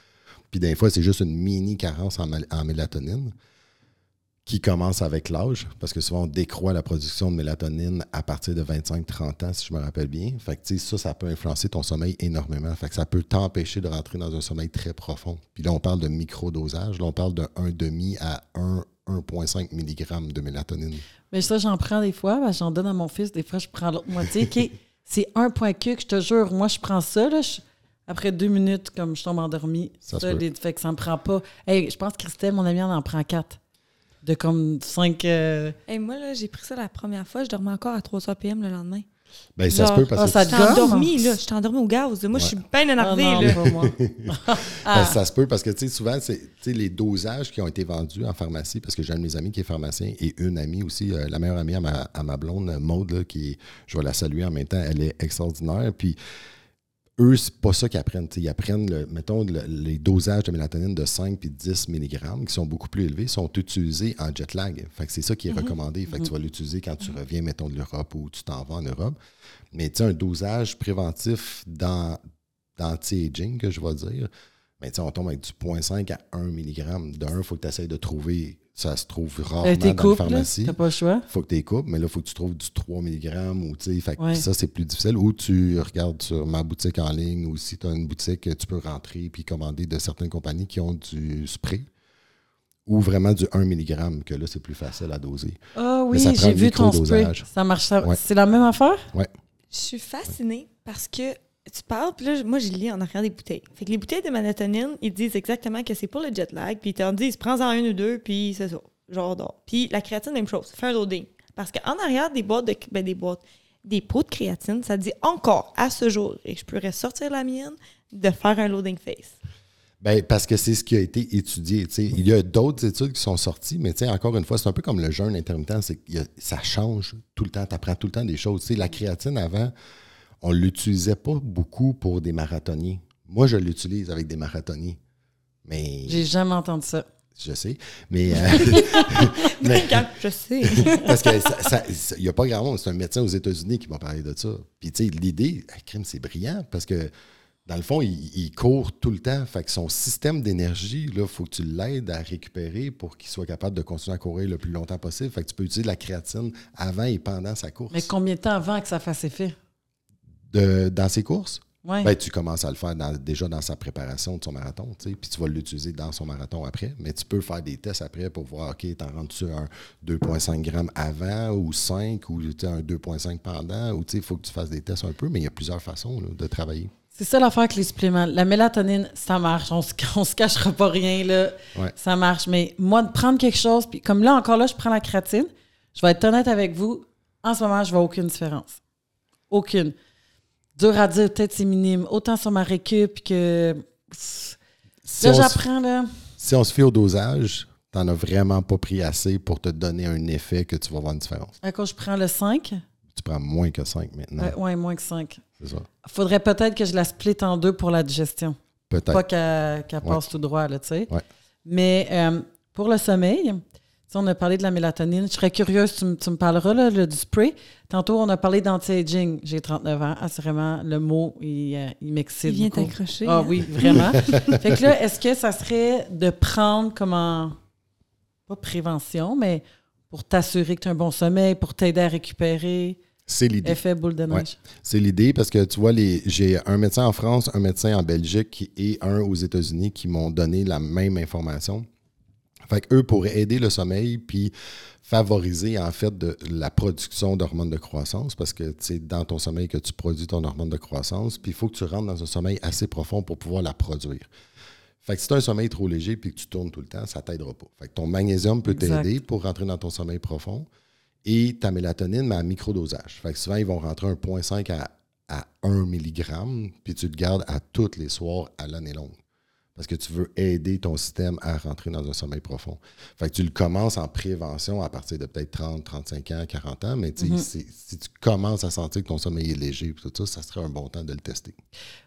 Puis des fois, c'est juste une mini carence en mélatonine qui commence avec l'âge, parce que souvent on décroît la production de mélatonine à partir de 25-30 ans, si je me rappelle bien. Fait que ça, ça peut influencer ton sommeil énormément. Fait que ça peut t'empêcher de rentrer dans un sommeil très profond. Puis là, on parle de microdosage. Là, on parle de 1,5 à 1, 1,5 mg de mélatonine. Mais ça, j'en prends des fois. j'en donne à mon fils. Des fois, je prends l'autre moitié. OK, c'est un point que je te jure. Moi, je prends ça. Là, je- après deux minutes, comme je tombe endormie. Ça Ça, les- fait que ça me prend pas. Hey, je pense que Christelle, mon amie, elle en prend quatre. De comme cinq. euh, Et moi, là, j'ai pris ça la première fois, je dormais encore à 3 h PM le lendemain. Ben, ça se peut parce ah, que ça te J'étais gomme? endormie, là. J'étais endormie au gaz. Moi, je suis bien ah énervée, là. moi. Ben, ça se peut parce que tu sais, souvent, c'est tu sais, les dosages qui ont été vendus en pharmacie, parce que j'ai un de mes amis qui est pharmacien et une amie aussi, euh, la meilleure amie à ma, à ma blonde, Maude, là, qui est- je vais la saluer en même temps, elle est extraordinaire. Puis eux, c'est pas ça qu'ils apprennent. Ils apprennent, le- mettons, le- les dosages de mélatonine de 5 puis 10 mg, qui sont beaucoup plus élevés, sont utilisés en jet lag. Fait que c'est ça qui est recommandé. Fait que tu vas l'utiliser quand tu reviens, mettons, de l'Europe ou tu t'en vas en Europe. Mais tu un dosage préventif dans d'anti-aging, que je vais dire, mais sais, on tombe avec du 0.5 à 1 mg. D'un, il faut que tu essaies de trouver, ça se trouve rarement Euh, T'es dans les couples, là, pas le choix. faut que tu coupes, mais là, il faut que tu trouves du 3 mg ou tu sais, fait que Ouais. ça, c'est plus difficile. Ou tu regardes sur ma boutique en ligne ou si tu as une boutique, tu peux rentrer puis commander de certaines compagnies qui ont du spray ou vraiment du 1 mg, que là, c'est plus facile à doser. Ah oui, j'ai vu ton spray. Ça marche. ça- Ouais. C'est la même affaire? Je suis fascinée parce que tu parles, puis là, moi, j'ai lu en arrière des bouteilles. Fait que les bouteilles de mélatonine, ils disent exactement que c'est pour le jet lag, puis ils t'en disent, prends-en un ou deux, puis c'est ça. Genre, dors. Puis la créatine, même chose, fais un loading. Parce qu'en arrière des boîtes, de, ben, des boîtes, des pots de créatine, ça dit encore à ce jour, et je pourrais sortir la mienne, de faire un loading face. Ben, parce que c'est ce qui a été étudié. Il y a d'autres études qui sont sorties, mais encore une fois, c'est un peu comme le jeûne intermittent, c'est que ça change tout le temps, tu apprends tout le temps des choses. La créatine, avant, on ne l'utilisait pas beaucoup pour des marathoniens. Moi, je l'utilise avec des marathoniens. Mais J'ai jamais entendu ça. je sais. Mais, euh, mais- je sais. parce que il n'y a pas grand monde. C'est un médecin aux États-Unis qui m'a parlé de ça. Puis, tu sais, l'idée, ah, crime, c'est brillant parce que, dans le fond, il, il court tout le temps. Fait que son système d'énergie, il faut que tu l'aides à récupérer pour qu'il soit capable de continuer à courir le plus longtemps possible. Fait que tu peux utiliser la créatine avant et pendant sa course. Mais combien de temps avant que ça fasse effet? De- dans ses courses, Ouais. ben, tu commences à le faire dans- déjà dans sa préparation de son marathon, puis tu vas l'utiliser dans son marathon après. Mais tu peux faire des tests après pour voir, OK, t'en rentres-tu un 2,5 grammes avant ou 5 ou un 2,5 pendant, ou tu sais, il faut que tu fasses des tests un peu, mais il y a plusieurs façons là, de travailler. C'est ça l'affaire avec les suppléments. La mélatonine, ça marche. On se, on se cachera pas rien, là. Ouais. Ça marche. Mais moi, de prendre quelque chose, puis comme là, encore là, je prends la créatine, je vais être honnête avec vous, en ce moment, je vois aucune différence. Aucune. Dur à dire, peut-être c'est minime. Autant sur ma récup que. Si Là, on, se, j'apprends, là. si on se fie au dosage, t'en as vraiment pas pris assez pour te donner un effet que tu vas voir une différence. À quand je prends le 5, Tu prends moins que 5 maintenant. ouais, ouais, moins que 5. C'est ça. Faudrait peut-être que je la split en deux pour la digestion. Peut-être. Pas qu'elle Ouais. passe tout droit, là, tu sais. Ouais. Mais euh, pour le sommeil, on a parlé de la mélatonine. Je serais curieuse, tu, me- tu me parleras là, le- du spray. Tantôt, on a parlé d'anti-aging. J'ai 39 ans. Assurément, le mot, il, euh, il m'excite. Il vient t'accrocher. Ah hein? oui, vraiment. fait que là, est-ce que ça serait de prendre comme en, pas prévention, mais pour t'assurer que tu as un bon sommeil, pour t'aider à récupérer, C'est l'idée. effet boule de neige? C'est l'idée parce que tu vois, les, j'ai un médecin en France, un médecin en Belgique et un aux États-Unis qui m'ont donné la même information. Fait qu'eux pourraient aider le sommeil puis favoriser en fait de la production d'hormones de croissance parce que c'est dans ton sommeil que tu produis ton hormone de croissance puis il faut que tu rentres dans un sommeil assez profond pour pouvoir la produire. Fait que si tu as un sommeil trop léger puis que tu tournes tout le temps, ça t'aidera pas. Fait que ton magnésium peut t'aider pour rentrer dans ton sommeil profond et ta mélatonine, mais à microdosage. Fait que souvent, ils vont rentrer un 0.5 à, à 1 mg, puis tu le gardes à tous les soirs à l'année longue. Parce que tu veux aider ton système à rentrer dans un sommeil profond. Fait que tu le commences en prévention à partir de peut-être 30, 35 ans, 40 ans, mais Mhm. si, si tu commences à sentir que ton sommeil est léger, puis tout ça, ça serait un bon temps de le tester.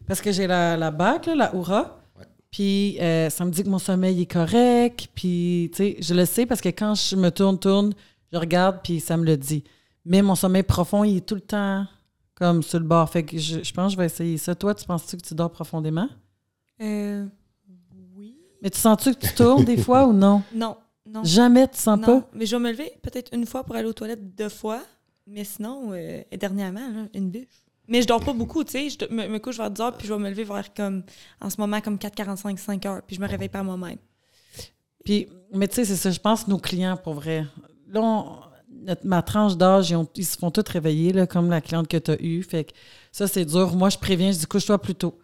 Parce que j'ai la, la bague, là, la Oura. Puis euh, ça me dit que mon sommeil est correct. Puis, tu sais, je le sais parce que quand je me tourne, tourne, je regarde, puis ça me le dit. Mais mon sommeil profond, il est tout le temps comme sur le bord. Fait que je, je pense que je vais essayer ça. Toi, tu penses-tu que tu dors profondément? Euh. Mais tu sens-tu que tu tournes des fois ou non? Non, non. Jamais, tu sens non. pas? Mais je vais me lever peut-être une fois pour aller aux toilettes deux fois. Mais sinon, euh, dernièrement, là, une bûche. Mais je dors pas beaucoup, tu sais. Je me, me couche vers 10 heures, puis je vais me lever vers comme, en ce moment, comme 4h45, 5 heures. Puis je me réveille pas moi-même. Puis, mais tu sais, c'est ça, je pense, nos clients, pour vrai. Là, on- notre- ma tranche d'âge, ils se font tous réveiller, là, comme la cliente que tu as eue. Fait que ça, c'est dur. Moi, je préviens, je dis couche-toi plus tôt.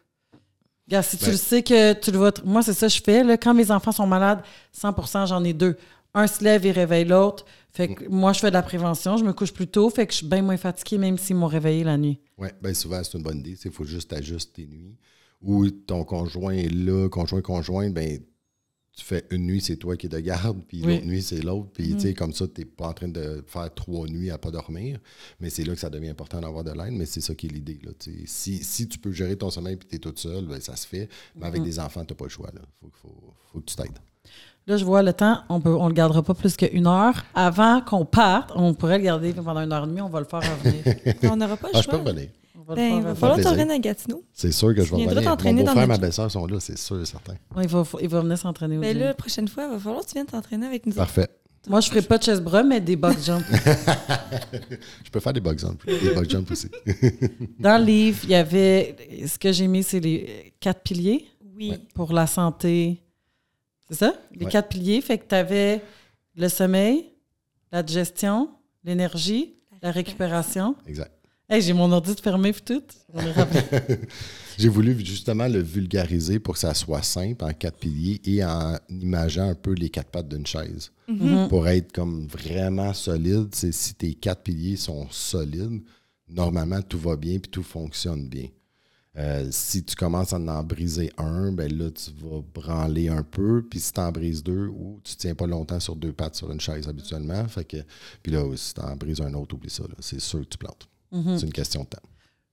Regarde, si tu Ben- le sais que tu le vas. Moi, c'est ça que je fais. Là, quand mes enfants sont malades, 100% j'en ai deux. Un se lève et réveille l'autre. Fait que moi, je fais de la prévention. Je me couche plus tôt. Fait que je suis bien moins fatiguée, même s'ils m'ont réveillé la nuit. Oui, bien souvent, c'est une bonne idée. Il faut juste ajuster tes nuits. Ou ton conjoint est là, conjoint, conjoint, ben tu fais une nuit, c'est toi qui es de garde, puis Oui. l'autre nuit, c'est l'autre. Puis, tu sais, comme ça, tu n'es pas en train de faire trois nuits à pas dormir. Mais c'est là que ça devient important d'avoir de l'aide. Mais c'est ça qui est l'idée. là, tu sais. Si, si tu peux gérer ton sommeil et tu es toute seule, ben, ça se fait. Mais avec des enfants, tu n'as pas le choix. Il faut, faut, faut que tu t'aides. Là, je vois le temps, on peut, on le gardera pas plus qu'une heure. Avant qu'on parte, on pourrait le garder pendant une heure et demie, on va le faire revenir. On n'aura pas le Ah, je peux revenir. Va Ben, il le va faire falloir que tu plaisir. reviennes à Gatineau. C'est sûr que je vais revenir. Mon t'entraîner dans beau-frère et notre ma belle-sœur sont là, c'est sûr et certain. Ouais, il, va, il va venir s'entraîner au Ben là, la prochaine fois, il va falloir que tu viennes t'entraîner avec nous. Parfait. Moi, je ferai pas de chest bras, mais des box jumps. Je peux faire des bug jumps. Des bug jumps aussi. Dans le livre, il y avait. Ce que j'ai mis, c'est les quatre piliers Oui. pour la santé. C'est ça? Les Ouais. quatre piliers. Fait que tu avais le sommeil, la digestion, l'énergie, la récupération. Exact. Hey, j'ai mon ordi de fermé puis tout. J'ai voulu justement le vulgariser pour que ça soit simple en quatre piliers et en imageant un peu les quatre pattes d'une chaise. Mhm. Pour être comme vraiment solide, c'est si tes quatre piliers sont solides, normalement tout va bien puis tout fonctionne bien. Euh, si tu commences à en briser un, ben là, tu vas branler un peu. Puis si tu en brises deux, ou tu tiens pas longtemps sur deux pattes sur une chaise habituellement. Fait que, puis là, si tu en brises un autre, oublie ça. C'est sûr que tu plantes. Mhm. C'est une question de temps.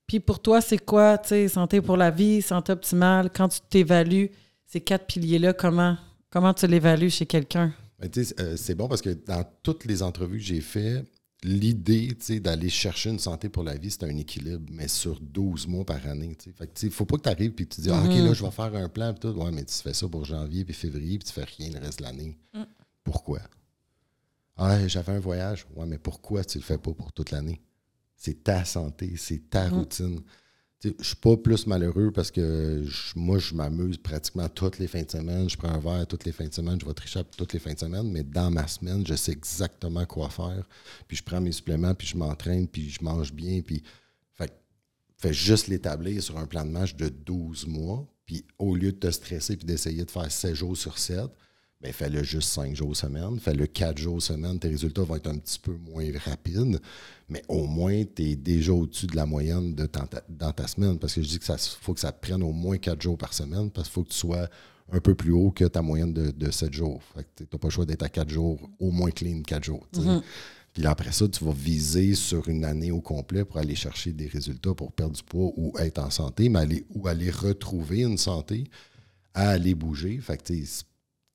Puis pour toi, c'est quoi, tu sais, santé pour la vie, santé optimale? Quand tu t'évalues, ces quatre piliers-là, comment, comment tu l'évalues chez quelqu'un? Ben, tu sais, euh, c'est bon parce que dans toutes les entrevues que j'ai faites, l'idée tu sais, d'aller chercher une santé pour la vie, c'est un équilibre, mais sur 12 mois par année. tu sais. Fait que, faut pas que tu arrives et que tu dis Ah, OK, Mhm. là, je vais faire un plan. Puis tout. Ouais, mais tu fais ça pour janvier puis février puis tu fais rien le reste de l'année. Mm. Pourquoi? Ah, j'avais un voyage. Ouais, mais pourquoi tu le fais pas pour toute l'année? C'est ta santé, c'est ta Mm. routine. Je suis pas plus malheureux parce que moi, je m'amuse pratiquement toutes les fins de semaine. Je prends un verre toutes les fins de semaine. Je vais tricher toutes les fins de semaine. Mais dans ma semaine, je sais exactement quoi faire. Puis je prends mes suppléments, puis je m'entraîne, puis je mange bien. Puis fait, juste l'établir sur un plan de match de 12 mois. Puis au lieu de te stresser puis d'essayer de faire 7 jours sur 7, ben fais-le juste 5 jours semaine. Fais-le 4 jours semaine. Tes résultats vont être un petit peu moins rapides. Mais au moins, tu es déjà au-dessus de la moyenne de dans, ta, dans ta semaine. Parce que je dis que ça faut que ça te prenne au moins 4 jours par semaine. Parce qu'il faut que tu sois un peu plus haut que ta moyenne de, de 7 jours. Tu n'as pas le choix d'être à 4 jours, au moins clean 4 jours. Mhm. Puis là, après ça, tu vas viser sur une année au complet pour aller chercher des résultats pour perdre du poids ou être en santé, mais aller, ou aller retrouver une santé, à aller bouger. Fait que,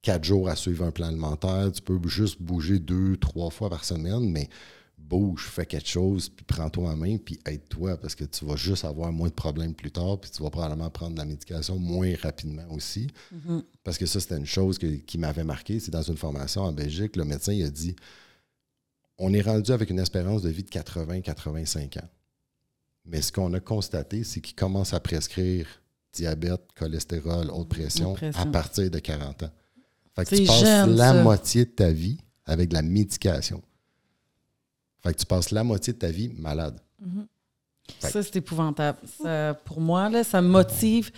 quatre jours à suivre un plan alimentaire. Tu peux juste bouger deux, trois fois par semaine, mais bouge, fais quelque chose, puis prends-toi en main, puis aide-toi, parce que tu vas juste avoir moins de problèmes plus tard, puis tu vas probablement prendre la médication moins rapidement aussi. Parce que ça, c'était une chose que- qui m'avait marqué. C'est dans une formation en Belgique, le médecin il a dit on est rendu avec une espérance de vie de 80-85 ans. Mais ce qu'on a constaté, c'est qu'il commence à prescrire diabète, cholestérol, haute pression, à partir de 40 ans. Fait que tu passes jeune, la ça. moitié de ta vie avec de la médication. Fait que tu passes la moitié de ta vie malade. Fait- Ça, c'est épouvantable. Ça, pour moi, là, ça me motive.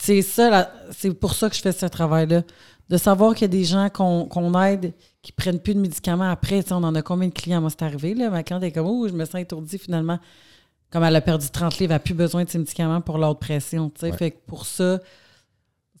C'est ça, c'est pour ça que je fais ce travail-là. De savoir qu'il y a des gens qu'on aide qui prennent plus de médicaments après. On en a combien de clients? Moi, c'est arrivé. Là, ma cliente est comme, oh, je me sens étourdie finalement. Comme elle a perdu 30 livres, elle n'a plus besoin de ses médicaments pour l'autre pression. Ouais. Fait que pour ça,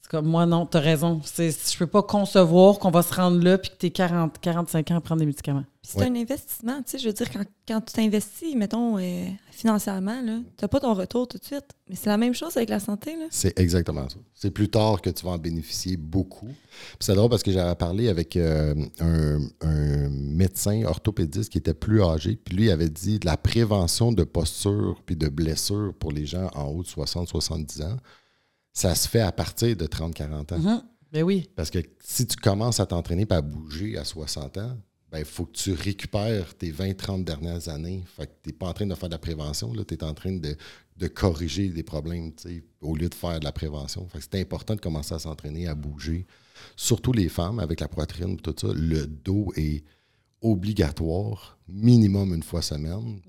comme moi, non, tu as raison. C'est- Je peux pas concevoir qu'on va se rendre là puis que tu es 40, 45 ans à prendre des médicaments. Puis c'est un investissement, tu sais, je veux dire, quand, quand tu t'investis, mettons, euh, financièrement, tu n'as pas ton retour tout de suite. Mais c'est la même chose avec la santé, là. C'est exactement ça. C'est plus tard que tu vas en bénéficier beaucoup. Puis c'est drôle parce que j'avais parlé avec euh, un, un médecin orthopédiste qui était plus âgé, puis lui il avait dit de la prévention de posture puis de blessures pour les gens en haut de 60-70 ans, ça se fait à partir de 30-40 ans. Mhm. Ben oui. Parce que si tu commences à t'entraîner et à bouger à 60 ans, il faut que tu récupères tes 20-30 dernières années. Fait que tu n'es pas en train de faire de la prévention, tu es en train de, de corriger des problèmes au lieu de faire de la prévention. Fait que c'est important de commencer à s'entraîner, à bouger. Surtout les femmes avec la poitrine, tout ça. Le dos est obligatoire, minimum une fois semaine,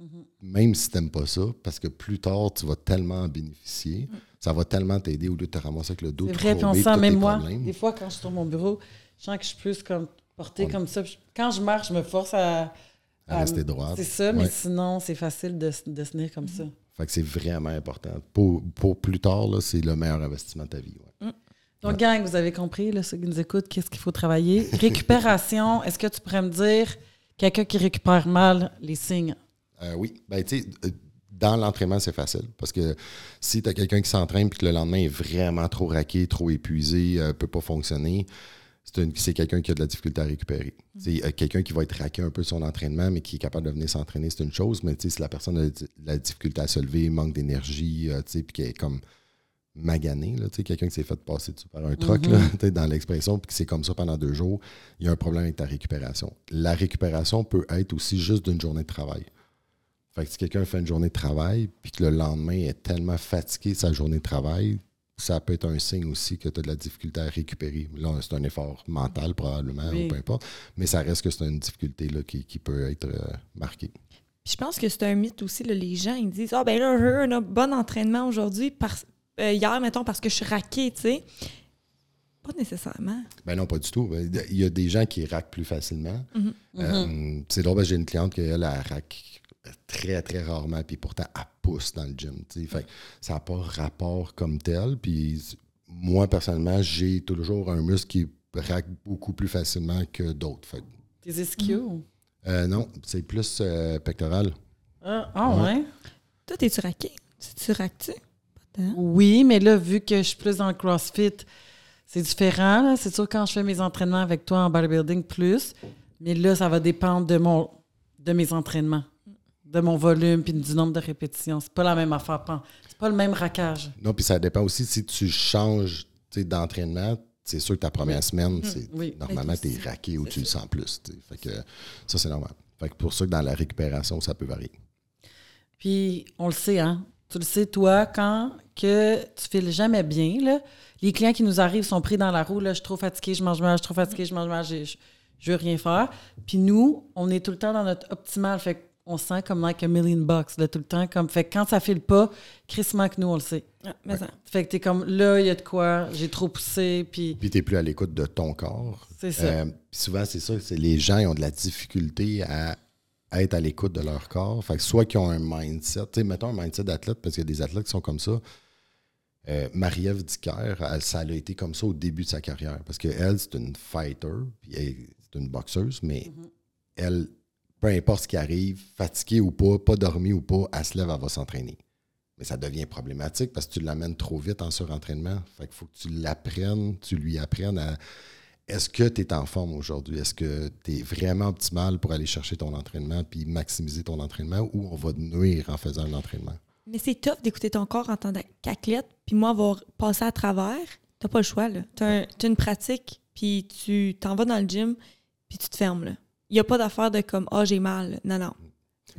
même si tu n'aimes pas ça, parce que plus tard, tu vas tellement en bénéficier. Ça va tellement t'aider au lieu de te ramasser avec le dos C'est vrai, puis on sent, même moi, problèmes. des fois, quand je suis sur mon bureau, je sens que je suis plus comme portée On- comme ça. Quand je marche, je me force à. À rester droite. C'est ça, mais Ouais. sinon, c'est facile de, se- de se tenir comme ça. Fait que c'est vraiment important. Pour, pour plus tard, c'est le meilleur investissement de ta vie. ouais. Donc, gang, vous avez compris, là, ceux qui nous écoutent, qu'est-ce qu'il faut travailler? Récupération, est-ce que tu pourrais me dire quelqu'un qui récupère mal les signes? Euh, oui. Ben, tu sais, euh, dans l'entraînement, c'est facile. Parce que si tu as quelqu'un qui s'entraîne et que le lendemain est vraiment trop raqué, trop épuisé, ne peut pas fonctionner, c'est quelqu'un qui a de la difficulté à récupérer. C'est euh, quelqu'un qui va être raqué un peu de son entraînement, mais qui est capable de venir s'entraîner, c'est une chose. Mais si la personne a de la difficulté à se lever, manque d'énergie, euh, puis qui est comme magané, quelqu'un qui s'est fait passer dessus par un truc, sais, dans l'expression, puis que c'est comme ça pendant deux jours, il y a un problème avec ta récupération. La récupération peut être aussi juste d'une journée de travail. Fait que si quelqu'un fait une journée de travail, puis que le lendemain est tellement fatigué de sa journée de travail, ça peut être un signe aussi que tu as de la difficulté à récupérer. Là, c'est un effort mental probablement, Oui. ou peu importe, mais ça reste que c'est une difficulté là, qui, qui peut être euh, marquée. Puis je pense que c'est un mythe aussi, là, les gens, ils disent Ah, ben là, j'ai un bon entraînement aujourd'hui, parce- euh, hier, mettons, parce que je suis raqué, tu sais. Pas nécessairement. Ben non, pas du tout. Il y a des gens qui raquent plus facilement. Euh, c'est drôle, j'ai une cliente qui, elle, elle raque très, très rarement, puis pourtant, elle pousse dans le gym. tu sais. Fait ça n'a pas rapport comme tel. Puis moi, personnellement, j'ai toujours un muscle qui raque beaucoup plus facilement que d'autres. Tes ischios? euh, non, c'est plus euh, pectoral. Ah, ah, Ouais. ouais? Toi, t'es-tu raqué? Tu tant. Oui, mais là, vu que je suis plus dans le CrossFit, c'est différent. là. C'est sûr quand je fais mes entraînements avec toi en bodybuilding plus, mais là, ça va dépendre de mon de mes entraînements, de mon volume puis du nombre de répétitions. C'est pas la même affaire. C'est pas le même raquage. Non, puis ça dépend aussi si tu changes d'entraînement. C'est sûr que ta première semaine, c'est Oui. normalement, tu es raqué ou c'est tu le sens plus. Fait que ça, c'est normal. Fait que pour ça que dans la récupération, ça peut varier. Puis on le sait, hein. Tu le sais, toi, quand que tu files jamais bien, là, les clients qui nous arrivent sont pris dans la roue, là, je suis trop fatiguée, je mange mal, je suis trop fatiguée, je mange mal, je, je, je veux rien faire. Puis nous, on est tout le temps dans notre optimal, fait se sent comme like a million bucks, là, tout le temps. Comme, fait que quand ça file pas, Chris manque nous, on le sait. Ah, mais ça. Fait que t'es comme, là, il y a de quoi, j'ai trop poussé, puis Puis tu n'es plus à l'écoute de ton corps. c'est ça. Euh, puis souvent, c'est ça, c'est les gens ils ont de la difficulté à être à l'écoute de leur corps. Fait que soit qu'ils ont un mindset, tu sais, mettons un mindset d'athlète, parce qu'il y a des athlètes qui sont comme ça. Euh, Marie-Ève Dicker, elle, ça a été comme ça au début de sa carrière. Parce qu'elle, c'est une fighter, puis elle, c'est une boxeuse, mais elle, peu importe ce qui arrive, fatiguée ou pas, pas dormi ou pas, elle se lève, elle va s'entraîner. Mais ça devient problématique parce que tu l'amènes trop vite en surentraînement. Fait qu'il faut que tu l'apprennes, tu lui apprennes à est-ce que tu es en forme aujourd'hui? Est-ce que tu es vraiment optimal pour aller chercher ton entraînement puis maximiser ton entraînement ou on va te nuire en faisant un entraînement? Mais c'est tough d'écouter ton corps en tant qu'athlète, puis moi avoir passé à travers. T'as pas le choix. T'as as une pratique, puis tu t'en vas dans le gym, puis tu te fermes, là. Il n'y a pas d'affaire de comme « Ah, j'ai mal ». Non, non.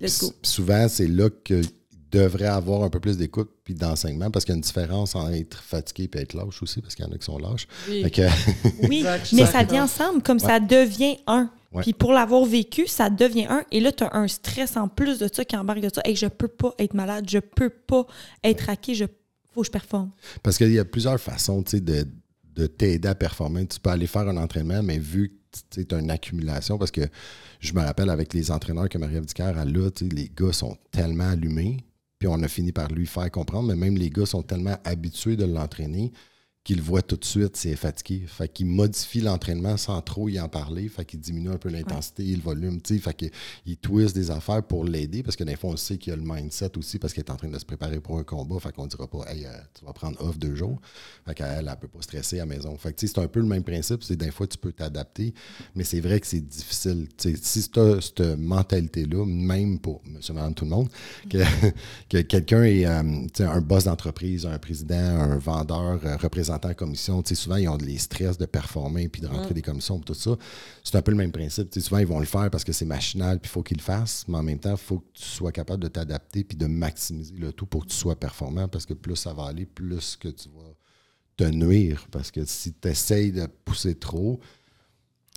Let's go. Souvent, c'est là que devrait avoir un peu plus d'écoute puis d'enseignement parce qu'il y a une différence entre être fatigué et être lâche aussi parce qu'il y en a qui sont lâches. Oui, oui mais ça vient ensemble comme ça devient un. Puis pour l'avoir vécu, ça devient un. Et là, tu as un stress en plus de ça qui embarque de ça. Et je peux pas être malade, je peux pas être raqué, je faut que je performe. Parce qu'il y a plusieurs façons de, de t'aider à performer. Tu peux aller faire un entraînement, mais vu as une accumulation, parce que je me rappelle avec les entraîneurs que Marie-Ève a là, les gars sont tellement allumés puis on a fini par lui faire comprendre, mais même les gars sont tellement habitués de l'entraîner qu'il voit tout de suite c'est fatigué. Fait qu'il modifie l'entraînement sans trop y en parler. Fait qu'il diminue un peu l'intensité, le volume. Fait qu'il twist des affaires pour l'aider parce que des fois, on sait qu'il y a le mindset aussi parce qu'il est en train de se préparer pour un combat. Fait qu'on dira pas, hey, euh, tu vas prendre off deux jours. Fait qu'elle, elle peut pas stresser à la maison. Fait que c'est un peu le même principe. C'est des fois, tu peux t'adapter, mais c'est vrai que c'est difficile. T'sais, si tu as cette mentalité-là, même pour monsieur, madame, tout le monde, que, que quelqu'un est euh, un boss d'entreprise, un président, un vendeur, euh, représentant en commission, souvent, ils ont les stress de performer puis de rentrer des commissions tout ça. C'est un peu le même principe. souvent, ils vont le faire parce que c'est machinal puis il faut qu'ils le fassent, mais en même temps, il faut que tu sois capable de t'adapter puis de maximiser le tout pour que tu sois performant parce que plus ça va aller, plus que tu vas te nuire. Parce que si tu essayes de pousser trop,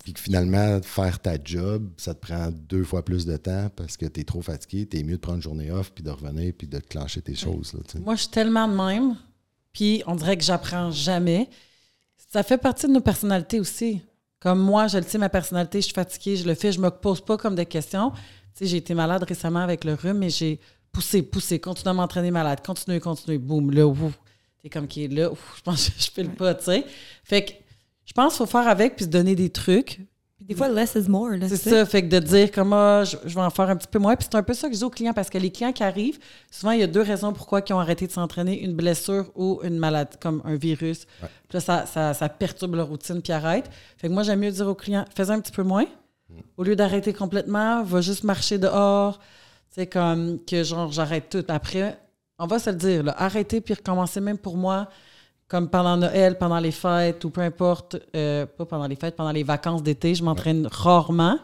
puis que finalement, faire ta job, ça te prend deux fois plus de temps parce que tu es trop fatigué, tu es mieux de prendre une journée off, puis de revenir, puis de clencher tes choses. Là, Moi, je suis tellement de même puis on dirait que j'apprends jamais. Ça fait partie de nos personnalités aussi. Comme moi, je le sais, ma personnalité, je suis fatiguée, je le fais, je me pose pas comme des questions. Tu sais, j'ai été malade récemment avec le rhume, mais j'ai poussé, poussé, continué à m'entraîner malade, continuer, continuer, boum, là, ouf. T'es comme qui est là, ouf, je pense que je fais le pas, tu sais. Fait que je pense qu'il faut faire avec puis se donner des trucs. Des fois, less is more. C'est ça, fait que de dire comme ah, je, vais en faire un petit peu moins. Puis c'est un peu ça que je dis aux clients parce que les clients qui arrivent, souvent, il y a deux raisons pourquoi ils ont arrêté de s'entraîner une blessure ou une maladie, comme un virus. Puis là, ça, ça, perturbe leur routine puis arrête. Fait que moi, j'aime mieux dire aux clients fais un petit peu moins. Mm. Au lieu d'arrêter complètement, va juste marcher dehors. C'est comme que genre, j'arrête tout. Après, on va se le dire, là, arrêter puis recommencer même pour moi comme pendant Noël, pendant les fêtes ou peu importe, euh, pas pendant les fêtes, pendant les vacances d'été, je m'entraîne rarement.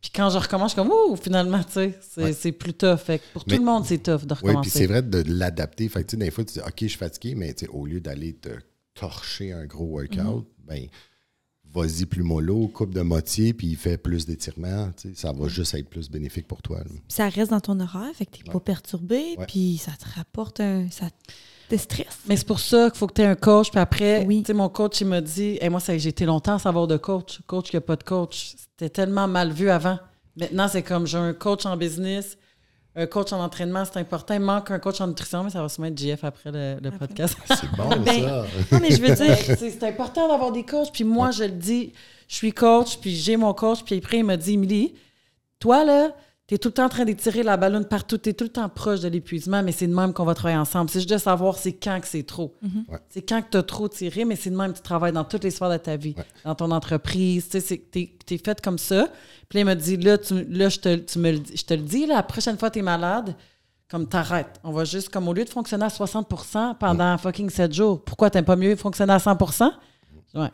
Puis quand je recommence, je suis comme, ouh, finalement, tu sais, c'est plus tough. Fait pour tout le monde, c'est tough de recommencer. Oui, puis c'est vrai de l'adapter. Fait que, des fois, tu dis, OK, je suis fatigué, mais au lieu d'aller te torcher un gros workout, mm ben vas-y plus mollo, coupe de moitié, puis il fait plus d'étirements. Ça va juste être plus bénéfique pour toi. Ça reste dans ton horaire, fait que tu n'es pas perturbé, puis ça te rapporte un. Ça stress. Mais c'est pour ça qu'il faut que tu aies un coach. Puis après, tu sais, mon coach, il m'a dit et Moi, j'ai été longtemps à savoir de coach. Coach qui n'a pas de coach. C'était tellement mal vu avant. Maintenant, c'est comme j'ai un coach en business, un coach en entraînement, c'est important. Il manque un coach en nutrition, mais ça va se mettre JF après le, podcast. C'est bon, ben, ça. Non, mais je veux dire, c'est important d'avoir des coachs. Puis moi, je le dis, je suis coach, puis j'ai mon coach. Puis après, il m'a dit Émilie, toi, là, tu es tout le temps en train d'étirer la ballonne partout, tu es tout le temps proche de l'épuisement, mais c'est de même qu'on va travailler ensemble. C'est juste de savoir c'est quand que c'est trop. Mhm. C'est quand que tu as trop tiré, mais c'est de même que tu travailles dans toutes les sphères de ta vie, dans ton entreprise. Tu sais, es, fait comme ça. Puis là, il m'a dit là, là je, te, tu me, je te le dis, la prochaine fois que tu es malade, comme t'arrêtes. On va juste, comme au lieu de fonctionner à 60% pendant fucking 7 jours, pourquoi t'aimes pas mieux fonctionner à 100% Ouais.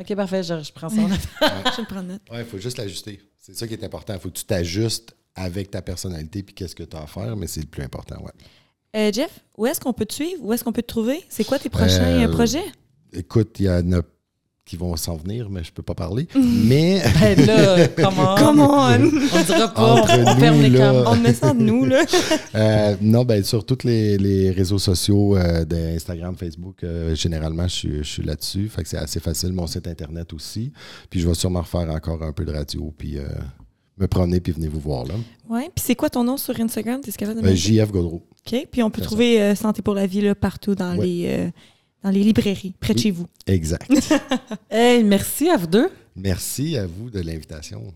OK, parfait, je, prends ça je le prends note. Ouais, il faut juste l'ajuster. C'est ça qui est important. Il faut que tu t'ajustes avec ta personnalité puis qu'est-ce que tu as à faire, mais c'est le plus important, ouais. Euh, Jeff, où est-ce qu'on peut te suivre? Où est-ce qu'on peut te trouver? C'est quoi tes prochains euh, projets? Écoute, il y en a qui vont s'en venir, mais je peux pas parler. mais. ben là, comment? Comment? on dira pas, on, ferme les caméras. On met ça de nous, là. euh, non, ben sur tous les, les, réseaux sociaux euh, d'Instagram, Facebook, généralement, je, je suis là-dessus. Fait que c'est assez facile. Mon site Internet aussi. Puis je vais sûrement refaire encore un peu de radio. Puis me promener puis venez vous voir là. Oui. Puis c'est quoi ton nom sur Instagram? Es capable de ben, JF Godreau. OK. Puis on peut trouver euh, Santé pour la vie là, partout dans, les, euh, dans les librairies, près de chez vous. Exact. hey, merci à vous deux. Merci à vous de l'invitation.